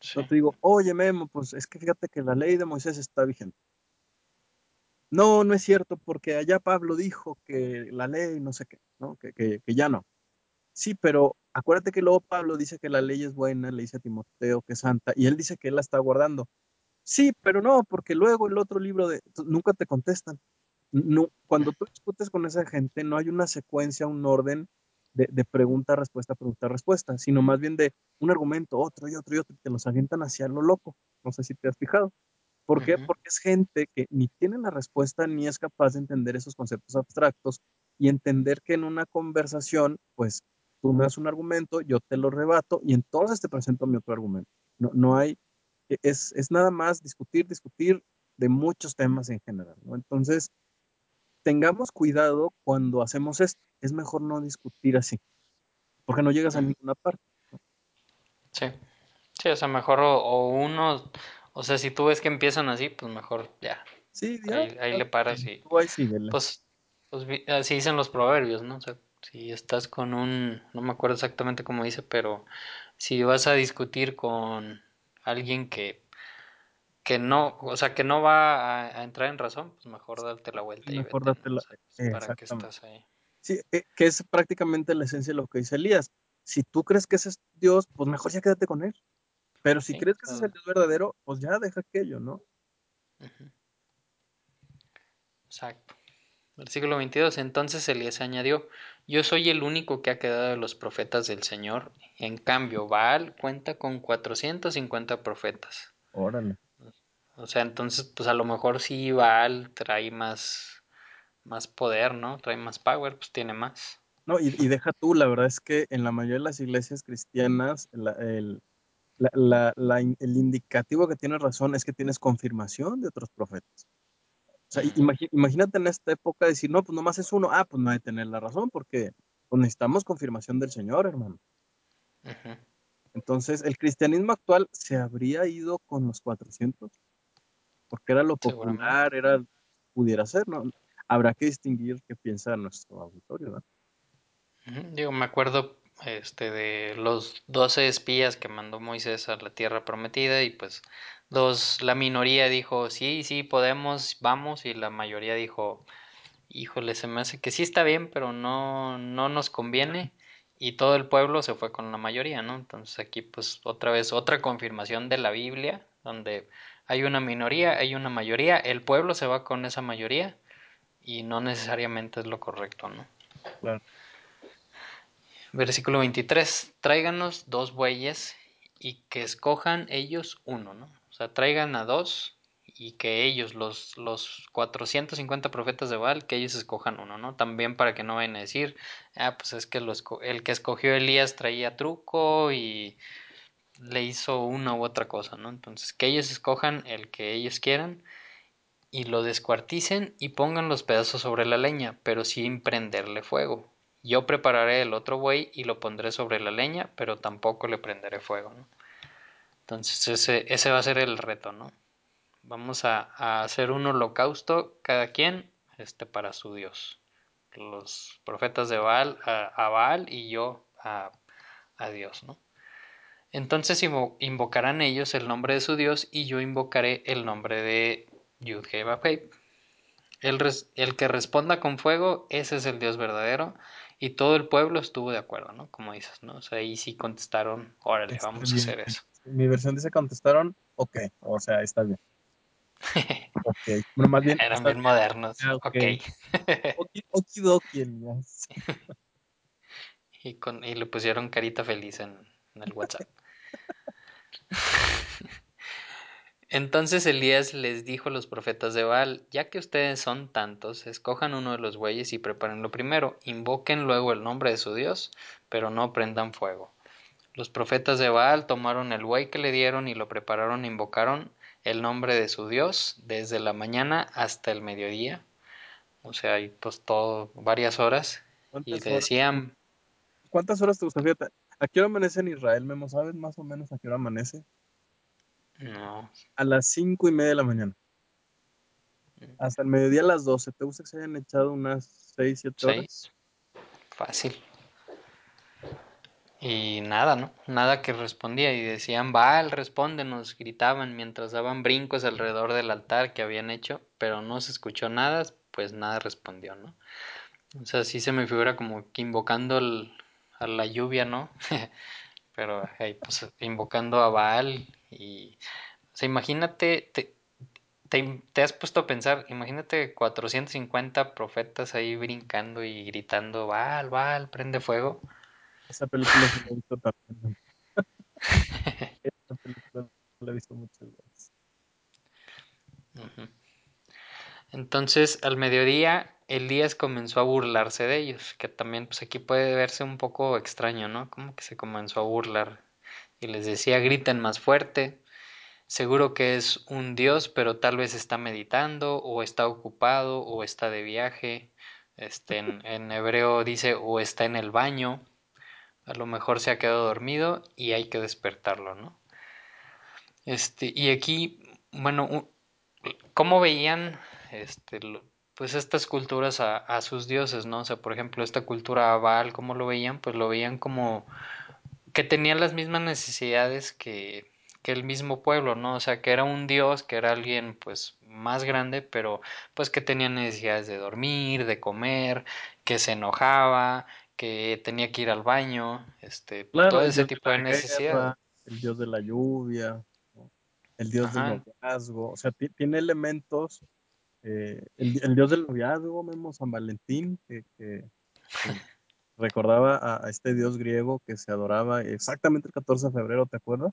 Sí. Yo te digo, oye, Memo, pues es que fíjate que la ley de Moisés está vigente. No, no es cierto, porque allá Pablo dijo que la ley, no sé qué, ¿no? Que, que, que ya no. Sí, pero acuérdate que luego Pablo dice que la ley es buena, le dice a Timoteo que es santa, y él dice que él la está guardando. Sí, pero no, porque luego el otro libro de... Nunca te contestan. No, cuando tú discutes con esa gente, no hay una secuencia, un orden de, de pregunta, respuesta, pregunta, respuesta, sino más bien de un argumento, otro y otro y otro, y te los avientan hacia lo loco. No sé si te has fijado. ¿Por qué? Porque es gente que ni tiene la respuesta ni es capaz de entender esos conceptos abstractos y entender que en una conversación, pues tú me das un argumento, yo te lo rebato y entonces te presento mi otro argumento. No, no hay, e, es, es nada más discutir, discutir de muchos temas en general, ¿no? Entonces, tengamos cuidado cuando hacemos esto. Es mejor no discutir así, porque no llegas a ninguna parte. Sí. Sí, o sea, mejor o, o uno, o sea, si tú ves que empiezan así, pues mejor ya, Sí, ya, ahí, ahí le paras y tú ahí pues, pues así dicen los proverbios, ¿no? O sea, si estás con un, no me acuerdo exactamente cómo dice, pero si vas a discutir con alguien que, que no, o sea, que no va a, a entrar en razón, pues mejor darte la vuelta y Mejor vete, la... pues, ¿para qué estás ahí? Sí, eh, que es prácticamente la esencia de lo que dice Elías. Si tú crees que ese es Dios, pues mejor ya quédate con él. Pero si Sí, crees que ese es el Dios verdadero, pues ya deja aquello, ¿no? exacto. Versículo 22. Entonces Elías añadió, Yo soy el único que ha quedado de los profetas del Señor. En cambio, Baal cuenta con 450 profetas. Órale. O sea, entonces, pues a lo mejor sí Baal trae más, más poder, ¿no? Trae más power, pues tiene más. No, y, y deja tú, la verdad es que en la mayoría de las iglesias cristianas, la- el, la- la- la in- el indicativo que tienes razón es que tienes confirmación de otros profetas. O sea, imagínate en esta época decir, no, pues nomás es uno, ah, pues no hay que tener la razón, porque pues, necesitamos confirmación del Señor, hermano. Entonces, el cristianismo actual se habría ido con los 400, porque era lo popular, era, pudiera ser, ¿no? Habrá que distinguir qué piensa nuestro auditorio, ¿no? Me acuerdo este de los 12 espías que mandó Moisés a la tierra prometida y pues los, la minoría dijo, sí, sí, podemos, vamos, y la mayoría dijo, híjole, se me hace que sí está bien, pero no, no nos conviene. Y todo el pueblo se fue con la mayoría, ¿no? Entonces aquí pues otra vez otra confirmación de la Biblia, donde hay una minoría, hay una mayoría, el pueblo se va con esa mayoría y no necesariamente es lo correcto, ¿no? Claro. Versículo 23. Tráiganos dos bueyes y que escojan ellos uno, ¿no? O sea, traigan a dos y que ellos, los, los 450 profetas de Baal, que ellos escojan uno, ¿no? También para que no vayan a decir, ah, pues es que lo esco- el que escogió Elías traía truco y le hizo una u otra cosa, ¿no? Entonces, que ellos escojan el que ellos quieran y lo descuarticen y pongan los pedazos sobre la leña, pero sin prenderle fuego. Yo prepararé el otro buey y lo pondré sobre la leña, pero tampoco le prenderé fuego, ¿no? Entonces ese, va a ser el reto, ¿no? Vamos a, hacer un holocausto cada quien este, para su Dios. Los profetas de Baal a, Baal y yo a Dios, ¿no? Entonces invo invocarán ellos el nombre de su Dios y yo invocaré el nombre de Yud el, el, que responda con fuego, ese es el Dios verdadero. Y todo el pueblo estuvo de acuerdo, ¿no? Como dices, ¿no? O sea, ahí sí contestaron, órale, Está vamos a hacer eso. Mi versión dice contestaron, ok, o sea, está bien. [laughs] Ok, bueno, más bien, Eran bien bien. modernos, Ah, ok. ok. [laughs] Oki- Okidoki, Elías. [laughs] y, con, y le pusieron carita feliz en, en el WhatsApp. Entonces Elías les dijo a los profetas de Baal, ya que ustedes son tantos, escojan uno de los bueyes y prepárenlo primero, invoquen luego el nombre de su Dios, pero no prendan fuego. Los profetas de Baal tomaron el buey que le dieron y lo prepararon e invocaron el nombre de su Dios desde la mañana hasta el mediodía. O sea, y pues todo, varias horas. Y ¿Cuántas le decían, ¿cuántas horas te gusta? ¿A qué hora amanece en Israel, Memo? ¿Sabes más o menos a qué hora amanece? No. A las cinco y media de la mañana. Hasta el mediodía a las 12. ¿Te gusta que se hayan echado unas 6, 7 horas? Seis. Fácil. Y nada, ¿no? Nada que respondía. Y decían, Baal, respóndenos. Gritaban mientras daban brincos alrededor del altar que habían hecho, pero no se escuchó nada, pues nada respondió, ¿no? O sea, sí se me figura como que invocando el- a la lluvia, ¿no? [laughs] pero ahí, pues invocando a Baal y... O sea, imagínate, te, te, te has puesto a pensar, imagínate 450 profetas ahí brincando y gritando, Baal, Baal, prende fuego. Esa película sí la he visto también. [laughs] Esa película la he visto muchas veces. Entonces, al mediodía, Elías comenzó a burlarse de ellos, que también, pues aquí puede verse un poco extraño, ¿no? Como que se comenzó a burlar y les decía, griten más fuerte. Seguro que es un dios, pero tal vez está meditando, o está ocupado, o está de viaje. Este, en, [laughs] en hebreo dice, o está en el baño. A lo mejor se ha quedado dormido y hay que despertarlo, ¿no? Este, y aquí, bueno, ¿cómo veían este, pues estas culturas a, a sus dioses, ¿no? O sea, por ejemplo, esta cultura a Baal, ¿cómo lo veían? Pues lo veían como que tenía las mismas necesidades que, que el mismo pueblo, ¿no? O sea, que era un dios, que era alguien pues más grande, pero pues que tenía necesidades de dormir, de comer, que se enojaba, que tenía que ir al baño, este, Claro, todo ese de tipo de necesidades. el dios de la lluvia, ¿no? el dios del noviazgo. O sea, ti- tiene elementos. Eh, el, el dios del noviazgo, Memo, San Valentín, que, que- que recordaba a, a este dios griego que se adoraba exactamente el 14 de febrero, ¿te acuerdas?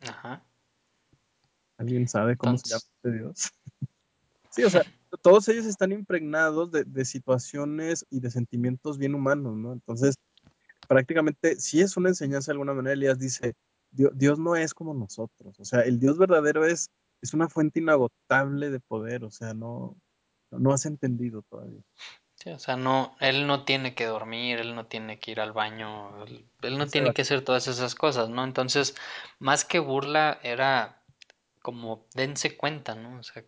ajá. ¿Alguien sabe cómo se llama este dios? [laughs] Sí, o sea, todos ellos están impregnados de, de situaciones y de sentimientos bien humanos, ¿no? Entonces, prácticamente, si es una enseñanza de alguna manera, Elías dice, Dios no es como nosotros, o sea, el Dios verdadero es, es una fuente inagotable de poder, o sea, no, no has entendido todavía. sí, o sea, no, él no tiene que dormir, él no tiene que ir al baño, él, él no tiene que hacer todas esas cosas, ¿no? Entonces, más que burla, era como dense cuenta, ¿no? O sea,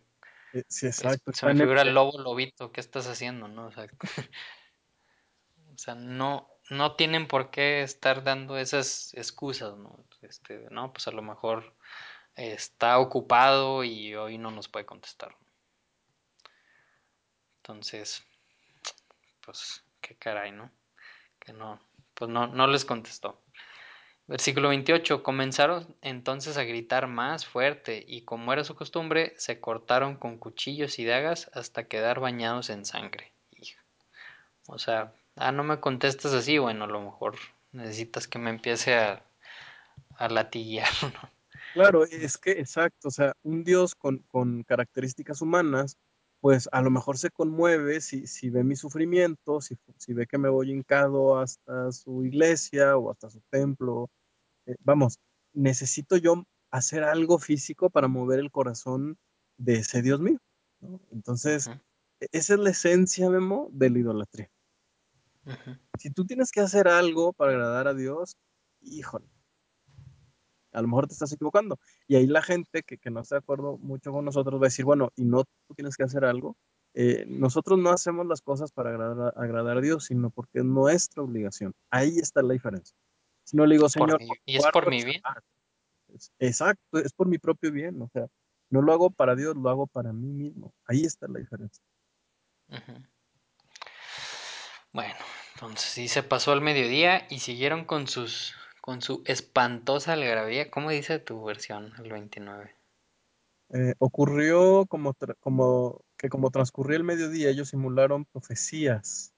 eh, sí, es- exacto, se me figura el lobo lobito, ¿qué estás haciendo, no? O sea, [laughs] o sea, no, no tienen por qué estar dando esas excusas, ¿no? Este, no, pues a lo mejor está ocupado y hoy no nos puede contestar. Entonces, pues, qué caray, ¿no? Que no, pues no, no les contestó. Versículo 28. Comenzaron entonces a gritar más fuerte y como era su costumbre, se cortaron con cuchillos y dagas hasta quedar bañados en sangre. O sea, ah, no me contestas así, bueno, a lo mejor necesitas que me empiece a, a latiguear, [laughs] ¿no? Claro, es que, exacto, o sea, un Dios con, con características humanas, pues a lo mejor se conmueve si, si ve mi sufrimiento, si, si ve que me voy hincado hasta su iglesia o hasta su templo. Eh, vamos, necesito yo hacer algo físico para mover el corazón de ese Dios mío, ¿no? Entonces, e- esa es la esencia, Memo, de la idolatría. Si tú tienes que hacer algo para agradar a Dios, híjole a lo mejor te estás equivocando. Y ahí la gente que, que no está de acuerdo mucho con nosotros va a decir, bueno, y no tú tienes que hacer algo. Eh, nosotros no hacemos las cosas para agradar, agradar a Dios, sino porque es nuestra obligación. Ahí está la diferencia. Si no le digo, Señor, por y es por el mi bien. Exacto, es por mi propio bien. O sea, no lo hago para Dios, lo hago para mí mismo. Ahí está la diferencia. Bueno, entonces sí se pasó al mediodía y siguieron con sus con su espantosa algarabía. ¿Cómo dice tu versión, el 29? Eh, ocurrió como, como que como transcurría el mediodía, ellos simularon profecías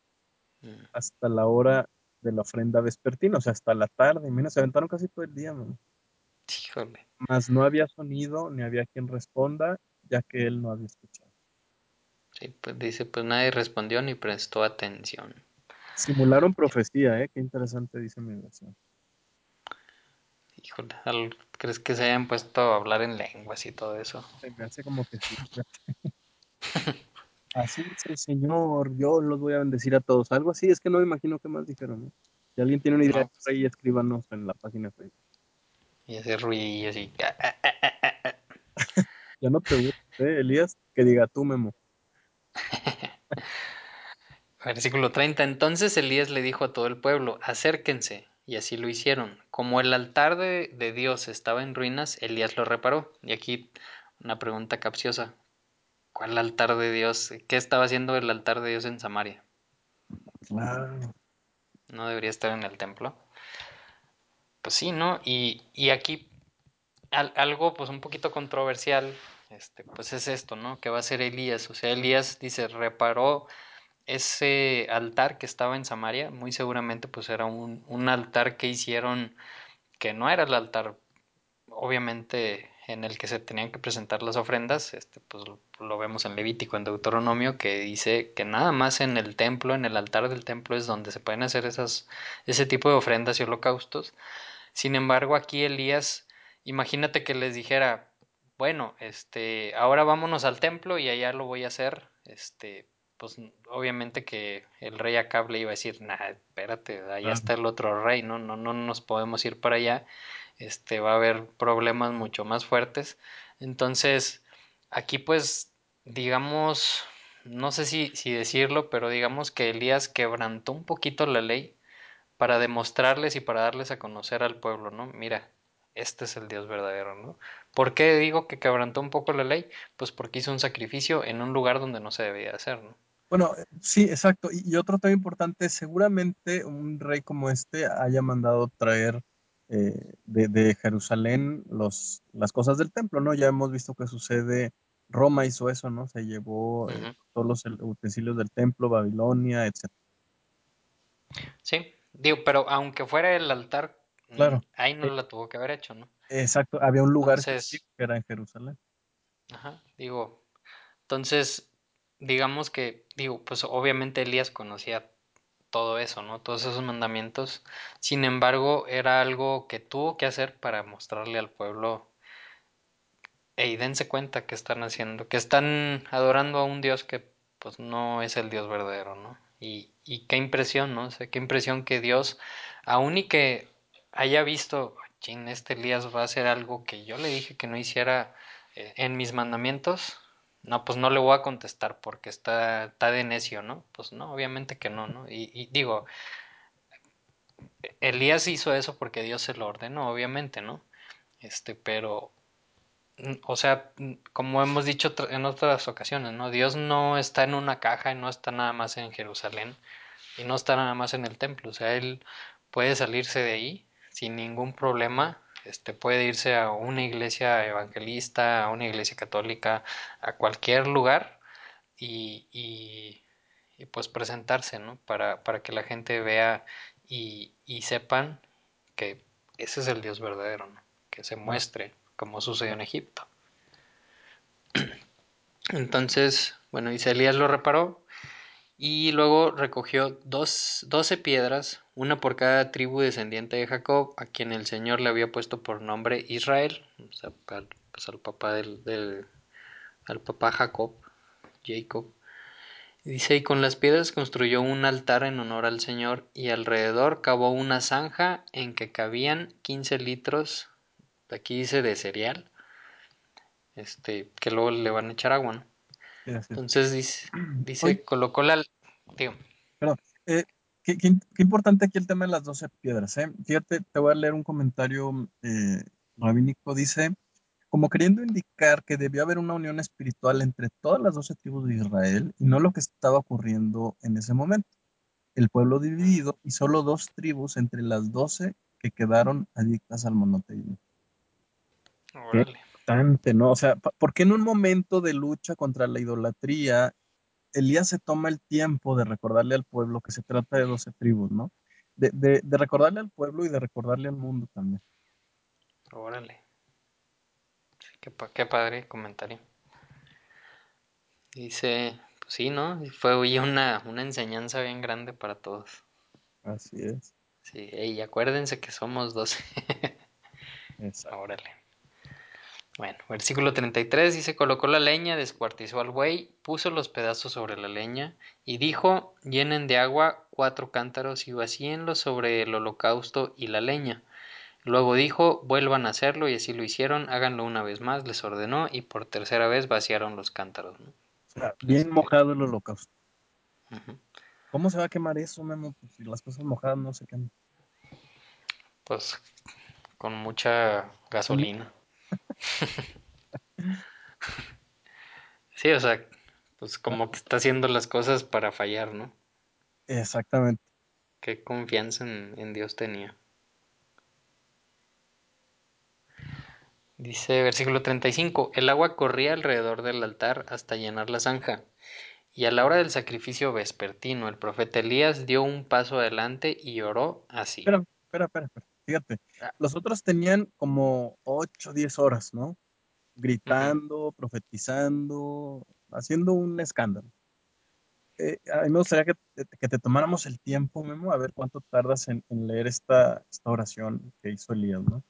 Mm, hasta la hora de la ofrenda vespertina, o sea, hasta la tarde. Mira, se aventaron casi todo el día, man. Híjole. Mas no había sonido, ni había quien responda, ya que él no había escuchado. Sí, pues dice, pues nadie respondió ni prestó atención. Simularon profecía, ¿eh? Qué interesante dice mi versión. Híjole, al- ¿crees que se hayan puesto a hablar en lenguas y todo eso? Se me hace como que sí. [laughs] Así dice el Señor, yo los voy a bendecir a todos. Algo así, es que no me imagino qué más dijeron. ¿no? Si alguien tiene una idea, No. pues ahí escríbanos en la página de Facebook. Y ese ruidillo así. Ya no te gusta, ¿eh, Elías? Que diga tú, Memo. [laughs] Versículo 30. Entonces Elías le dijo a todo el pueblo, acérquense. Y así lo hicieron. Como el altar de, de Dios estaba en ruinas, Elías lo reparó. Y aquí una pregunta capciosa. ¿Cuál altar de Dios? ¿Qué estaba haciendo el altar de Dios en Samaria? Claro. ¿No debería estar en el templo? Pues sí, ¿no? Y, y aquí al- algo pues un poquito controversial, este, pues es esto, ¿no? Que va a ser Elías. O sea, Elías dice, reparó ese altar que estaba en Samaria, muy seguramente pues era un, un altar que hicieron que no era el altar obviamente en el que se tenían que presentar las ofrendas, este, pues lo, vemos en Levítico, en Deuteronomio, que dice que nada más en el templo, en el altar del templo es donde se pueden hacer esas, ese tipo de ofrendas y holocaustos. Sin embargo, aquí Elías, imagínate que les dijera, bueno, este, ahora vámonos al templo y allá lo voy a hacer, este, pues obviamente que el rey Acab le iba a decir, nah, espérate, allá está el otro rey, no, no, no nos podemos ir para allá, este, va a haber problemas mucho más fuertes. Entonces, aquí pues, digamos, no sé si, si decirlo, pero digamos que Elías quebrantó un poquito la ley para demostrarles y para darles a conocer al pueblo, ¿no? Mira, este es el Dios verdadero, ¿no? ¿Por qué digo que quebrantó un poco la ley? Pues porque hizo un sacrificio en un lugar donde no se debía hacer, ¿no? Bueno, eh, sí, exacto. Y, y otro tema importante, seguramente un rey como este haya mandado traer eh, de, de Jerusalén los, las cosas del templo, ¿no? Ya hemos visto que sucede, Roma hizo eso, ¿no? Se llevó eh, todos los utensilios del templo, Babilonia, etc. Sí, digo, pero aunque fuera el altar, Claro, ahí no eh, la tuvo que haber hecho, ¿no? exacto. Había un lugar Entonces, que era en Jerusalén. ajá, digo, entonces, digamos que, digo, pues obviamente Elías conocía todo eso, ¿no? Todos esos mandamientos. Sin embargo, era algo que tuvo que hacer para mostrarle al pueblo, hey, dense cuenta que están haciendo, que están adorando a un Dios que pues no es el Dios verdadero, ¿no? Y, y qué impresión, ¿no? O sea, qué impresión que Dios, aun y que haya visto, chin, este Elías va a hacer algo que yo le dije que no hiciera eh, en mis mandamientos, no, pues no le voy a contestar porque está, está de necio, ¿no? Pues no, obviamente que no, ¿no? Y, y digo, Elías hizo eso porque Dios se lo ordenó, obviamente, ¿no? Este, pero, o sea, como hemos dicho en otras ocasiones, ¿no? Dios no está en una caja y no está nada más en Jerusalén y no está nada más en el templo, o sea, Él puede salirse de ahí sin ningún problema, este, puede irse a una iglesia evangelista, a una iglesia católica, a cualquier lugar y, y, y pues presentarse, ¿no? Para, para que la gente vea y, y sepan que ese es el Dios verdadero, ¿no? Que se muestre como sucedió en Egipto. [clears throat] Entonces, bueno, dice Elías lo reparó y luego recogió dos, doce piedras, una por cada tribu descendiente de Jacob, a quien el Señor le había puesto por nombre Israel, o sea, al, pues al papá del, del, al papá Jacob, Jacob. Dice, y con las piedras construyó un altar en honor al Señor y alrededor cavó una zanja en que cabían 15 litros, aquí dice de cereal, este, que luego le van a echar agua, ¿no? Entonces dice, [clears throat] Oye, dice, colocó la, digo, perdón. eh, qué, qué- qué importante aquí el tema de las 12 piedras, ¿eh? Fíjate, te voy a leer un comentario eh, rabínico. Dice, como queriendo indicar que debió haber una unión espiritual entre todas las 12 tribus de Israel y no lo que estaba ocurriendo en ese momento. El pueblo dividido y solo dos tribus entre las 12 que quedaron adictas al monoteísmo. Órale, importante, ¿no? O sea, ¿por qué en un momento de lucha contra la idolatría Elías se toma el tiempo de recordarle al pueblo que se trata de 12 tribus, ¿no? De, de- de recordarle al pueblo y de recordarle al mundo también. órale, qué, qué padre comentario. Dice, pues sí, ¿no? Fue hoy una, una enseñanza bien grande para todos. Así es. Sí, y acuérdense que somos 12. [laughs] Exacto. Órale. Bueno, versículo 33 dice, colocó la leña, descuartizó al buey, puso los pedazos sobre la leña y dijo, llenen de agua cuatro cántaros y vacíenlos sobre el holocausto y la leña. Luego dijo, vuelvan a hacerlo y así lo hicieron, háganlo una vez más, les ordenó y por tercera vez vaciaron los cántaros. bien mojado el holocausto. ¿Cómo se va a quemar eso, Memo? Pues si las cosas mojadas no se queman. Pues con mucha gasolina. Sí, o sea, pues como que está haciendo las cosas para fallar, ¿no? Exactamente. Qué confianza en, en Dios tenía. Dice versículo 35, el agua corría alrededor del altar hasta llenar la zanja. Y a la hora del sacrificio vespertino, el profeta Elías dio un paso adelante y oró así. Espera, espera, espera, espera. Fíjate, los otros tenían como 8 o 10 horas, ¿no? Gritando, profetizando, haciendo un escándalo. Eh, a mí me gustaría que, te- que te tomáramos el tiempo, Memo, a ver cuánto tardas en, en leer esta, esta oración que hizo Elías, ¿no?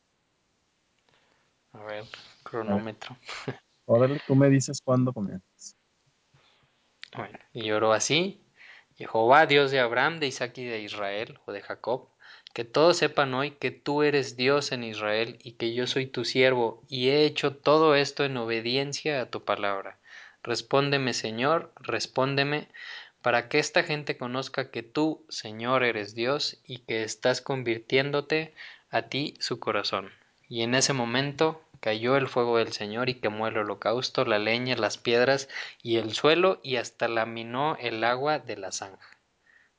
A ver, cronómetro. [laughs] Órale, tú me dices cuándo comienzas. Bueno, y oró así, Jehová, Dios de Abraham, de Isaac y de Israel, o de Jacob, que todos sepan hoy que tú eres Dios en Israel y que yo soy tu siervo, y he hecho todo esto en obediencia a tu palabra. Respóndeme, Señor, respóndeme, para que esta gente conozca que tú, Señor, eres Dios y que estás convirtiéndote a ti su corazón. Y en ese momento cayó el fuego del Señor y quemó el holocausto, la leña, las piedras y el suelo y hasta laminó el agua de la zanja.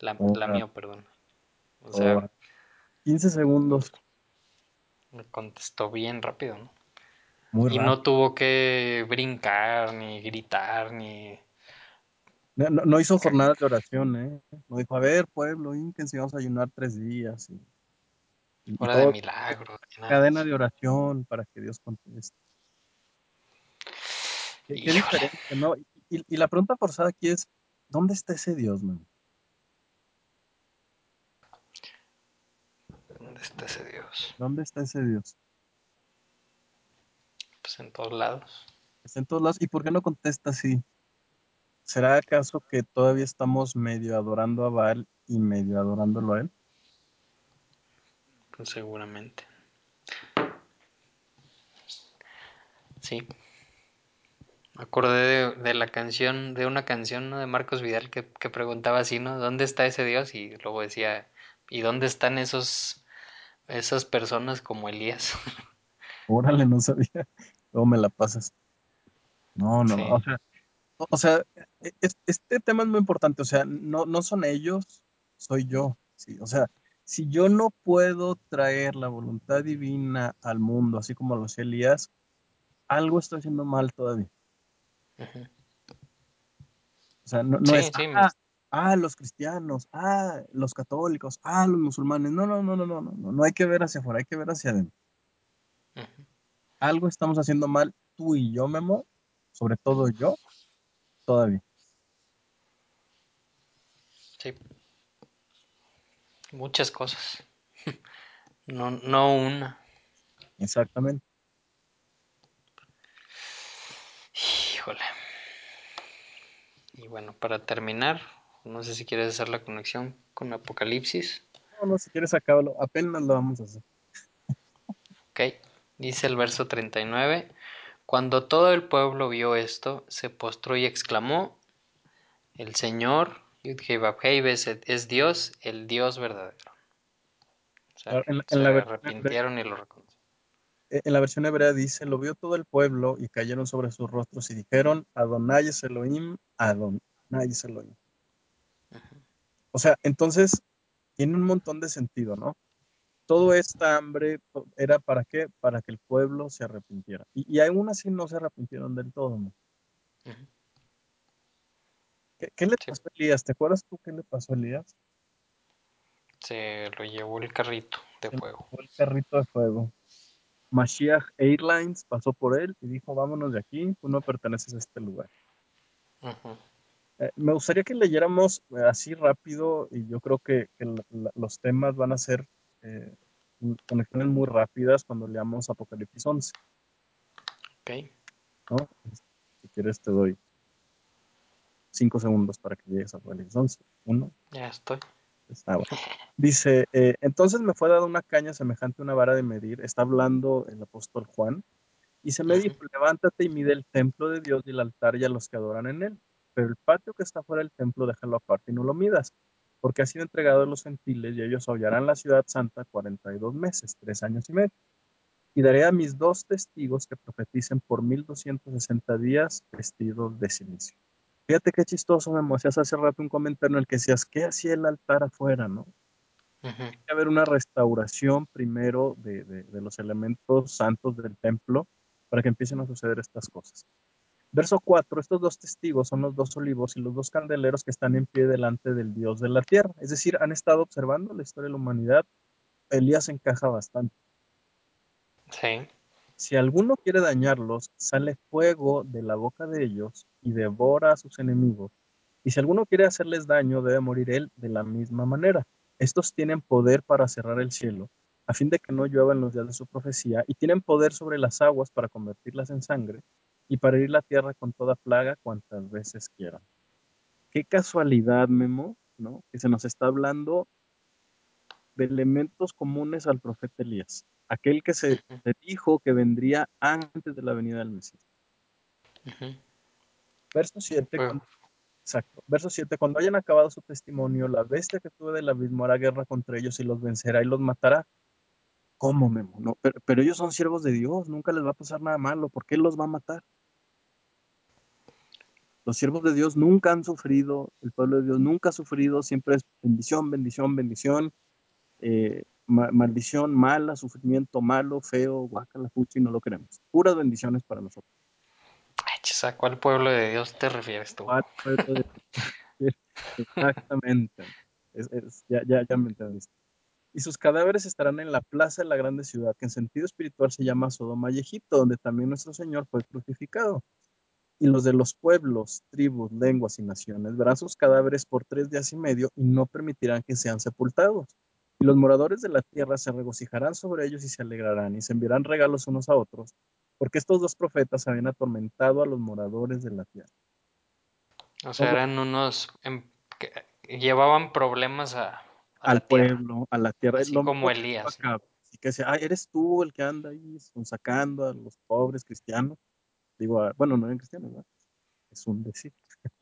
La, lamió, perdón. O sea. 15 segundos, me contestó bien rápido, ¿no? muy Y rápido. no tuvo que brincar, ni gritar, ni... No, no- no hizo jornadas de oración, ¿eh? No dijo, a ver, pueblo, ínquense, vamos a ayunar tres días. Y, Hora de nada. cadena de oración para que Dios conteste. Qué, diferente, ¿no? Y, y la pregunta forzada aquí es, ¿dónde está ese Dios, man? Está ese Dios? ¿Dónde está ese Dios? Pues en todos lados. Está en todos lados. ¿Y por qué no contesta así? ¿Será acaso que todavía estamos medio adorando a Baal y medio adorándolo a él? Pues seguramente. Sí. Me acordé de, de la canción, de una canción ¿no? de Marcos Vidal que, que preguntaba así, ¿no? ¿Dónde está ese Dios? Y luego decía, ¿y dónde están esos, esas personas como Elías? [laughs] Órale, no sabía. Luego me la pasas. No, no, Sí. no. O sea, o- o sea, e- es- este tema es muy importante. O sea, no, no son ellos, soy yo. Sí, o sea, si yo no puedo traer la voluntad divina al mundo, así como lo hacía Elías, algo estoy haciendo mal todavía. O sea, no, no Sí, es, sí, ah, ah, los cristianos, ah, los católicos, ah, los musulmanes. No, no, no, no, no, no, no, hay que ver hacia afuera, hay que ver hacia adentro. Algo estamos haciendo mal tú y yo, Memo, sobre todo yo, todavía. Sí. Muchas cosas. [laughs] No, no una. Exactamente. Híjole. Y bueno, para terminar, no sé si quieres hacer la conexión con Apocalipsis. No, no, si quieres acábalo, apenas lo vamos a hacer. Ok, dice el verso 39. Cuando todo el pueblo vio esto, se postró y exclamó, el Señor, es, es Dios, el Dios verdadero. O sea, Ahora, En, se en la versión hebrea, arrepintieron y lo reconocieron. en la versión hebrea dice, lo vio todo el pueblo y cayeron sobre sus rostros y dijeron, Adonai es Elohim, Adonai es Elohim. O sea, entonces tiene un montón de sentido, ¿no? Todo esta hambre era para qué? Para que el pueblo se arrepintiera. Y, y aún así no se arrepintieron del todo, ¿no? ¿Qué, qué le Sí. pasó a Elías? ¿Te acuerdas tú qué le pasó a Elías? Se lo llevó el carrito de Se fuego. fue el carrito de fuego. Mashiach Airlines pasó por él y dijo, vámonos de aquí, tú no perteneces a este lugar. Eh, me gustaría que leyéramos eh, así rápido y yo creo que, que la- la- los temas van a ser eh, conexiones muy rápidas cuando leamos Apocalipsis 11. Ok. ¿no? Si quieres te doy cinco segundos para que llegues a Apocalipsis 11. Uno, Ya estoy. Ah, bueno. Dice, eh, entonces me fue dada una caña semejante a una vara de medir, está hablando el apóstol Juan, y se me dijo, levántate y mide el templo de Dios y el altar y a los que adoran en él, pero el patio que está fuera del templo déjalo aparte y no lo midas, porque ha sido entregado a los gentiles y ellos hollarán la ciudad santa 42 meses, tres años y medio. Y daré a mis dos testigos que profeticen por 1260 días vestidos de silicio. Fíjate qué chistoso, me hacías hace rato un comentario en el que decías, ¿qué hacía el altar afuera, no? Ujú. que haber una restauración primero de, de- de los elementos santos del templo para que empiecen a suceder estas cosas. Verso 4, estos dos testigos son los dos olivos y los dos candeleros que están en pie delante del Dios de la tierra. Es decir, han estado observando la historia de la humanidad. Elías encaja bastante. Sí. Si alguno quiere dañarlos, sale fuego de la boca de ellos y devora a sus enemigos. Y si alguno quiere hacerles daño, debe morir él de la misma manera. Estos tienen poder para cerrar el cielo, a fin de que no llueva en los días de su profecía, y tienen poder sobre las aguas para convertirlas en sangre, y para herir la tierra con toda plaga cuantas veces quieran. Qué casualidad, Memo, ¿no? Que se nos está hablando de elementos comunes al profeta Elías, aquel que se, dijo que vendría antes de la venida del Mesías. Ujú. Verso 7, Fuego. cuando, exacto. Verso 7, cuando hayan acabado su testimonio, la bestia que tuve del abismo hará guerra contra ellos y los vencerá y los matará. ¿Cómo, Memo? No, pero, pero ellos son siervos de Dios, nunca les va a pasar nada malo. ¿Por qué los va a matar? Los siervos de Dios nunca han sufrido, el pueblo de Dios nunca ha sufrido, siempre es bendición, bendición, bendición, eh, ma- maldición mala, sufrimiento malo, feo, guacala, fuchi, no lo queremos. Puras bendiciones para nosotros. Ay, ¿a cuál pueblo de Dios te refieres tú? ¿Cuál pueblo de- [laughs] Exactamente. Es- es- ya, ya, ya me entendiste. Y sus cadáveres estarán en la plaza de la grande ciudad, que en sentido espiritual se llama Sodoma y Egipto, donde también nuestro Señor fue crucificado. Y los de los pueblos, tribus, lenguas y naciones verán sus cadáveres por tres días y medio y no permitirán que sean sepultados. Y los moradores de la tierra se regocijarán sobre ellos y se alegrarán y se enviarán regalos unos a otros, porque estos dos profetas habían atormentado a los moradores de la tierra. O sea, eran unos em, que llevaban problemas a, a al la pueblo, a la tierra. así Lo como Elías. Así que decía, ah, eres tú el que anda ahí sacando a los pobres cristianos. Digo, bueno, no eran cristianos, ¿verdad? Es un decir.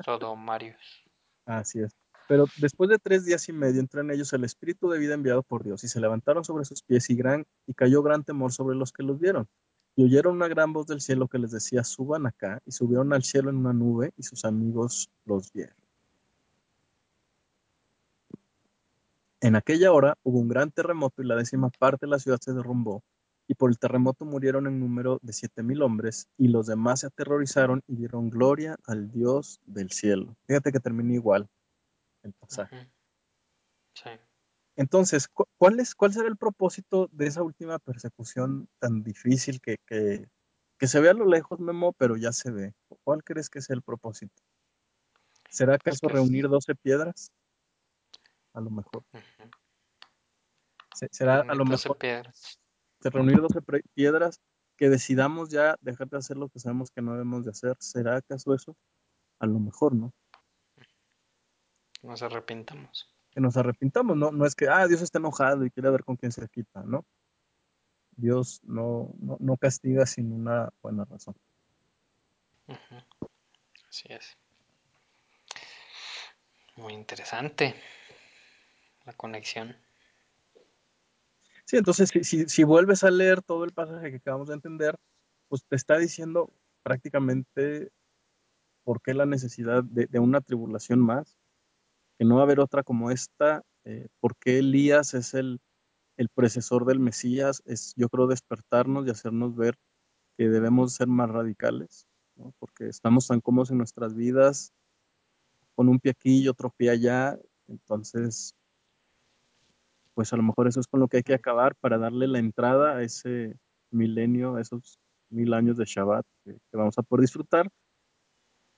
Sodomarios. Así es. Pero después de tres días y medio entró en ellos el espíritu de vida enviado por Dios y se levantaron sobre sus pies y, gran, y cayó gran temor sobre los que los vieron. Y oyeron una gran voz del cielo que les decía, suban acá, y subieron al cielo en una nube y sus amigos los vieron. En aquella hora hubo un gran terremoto y la décima parte de la ciudad se derrumbó, y por el terremoto murieron en número de siete mil hombres, y los demás se aterrorizaron y dieron gloria al Dios del cielo. Fíjate que termina igual el pasaje. Sí. Entonces, cu- ¿cuál, es, ¿cuál será el propósito de esa última persecución tan difícil que, que, que se ve a lo lejos, Memo, pero ya se ve? ¿Cuál crees que es el propósito? ¿Será Pues acaso que es- reunir 12 piedras? A lo mejor. ujú. Se- ¿Será a lo 12 mejor piedras. De reunir 12 pre- piedras que decidamos ya dejar de hacer lo que sabemos que no debemos de hacer? ¿Será acaso eso? A lo mejor, ¿no? Nos arrepintamos. Que nos arrepintamos, ¿no? No es que, ah, Dios está enojado y quiere ver con quién se quita, ¿no? Dios no, no, no castiga sin una buena razón. Así es. Muy interesante la conexión. Sí, entonces si, si, vuelves a leer todo el pasaje que acabamos de entender, pues te está diciendo prácticamente por qué la necesidad de, de una tribulación más, que no va a haber otra como esta, eh, por qué Elías es el, el precesor del Mesías, es yo creo despertarnos y hacernos ver que debemos ser más radicales, porque estamos tan cómodos en nuestras vidas, con un pie aquí y otro pie allá, entonces pues a lo mejor eso es con lo que hay que acabar para darle la entrada a ese milenio, a esos mil años de Shabbat que, que vamos a poder disfrutar.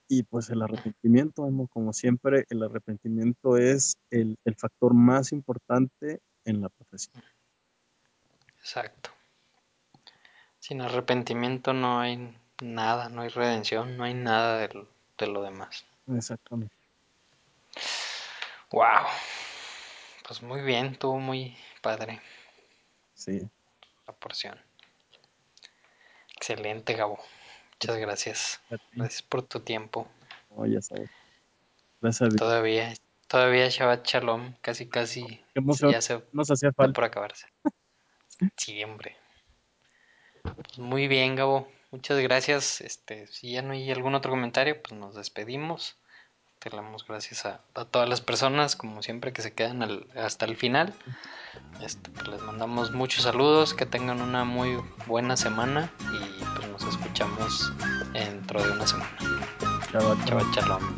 Y pues el arrepentimiento, como siempre, el arrepentimiento es el, el factor más importante en la profesión. Exacto. Sin arrepentimiento no hay nada, no hay redención, no hay nada de, de lo demás. Exactamente. Wow. Pues muy bien, estuvo muy padre Sí. la porción. Excelente, Gabo. Muchas gracias. Gracias por tu tiempo. No, ya sabes. Gracias. Todavía, todavía Shabbat Shalom, casi casi ya se Nos hacía falta. por acabarse. Sí, hombre. Pues muy bien, Gabo. Muchas gracias. Este, si ya no hay algún otro comentario, pues nos despedimos. Te damos gracias a, a todas las personas, como siempre, que se quedan al- hasta el final. Este, pues les mandamos muchos saludos, que tengan una muy buena semana y pues nos escuchamos dentro de una semana. Shabbat Chao, shalom.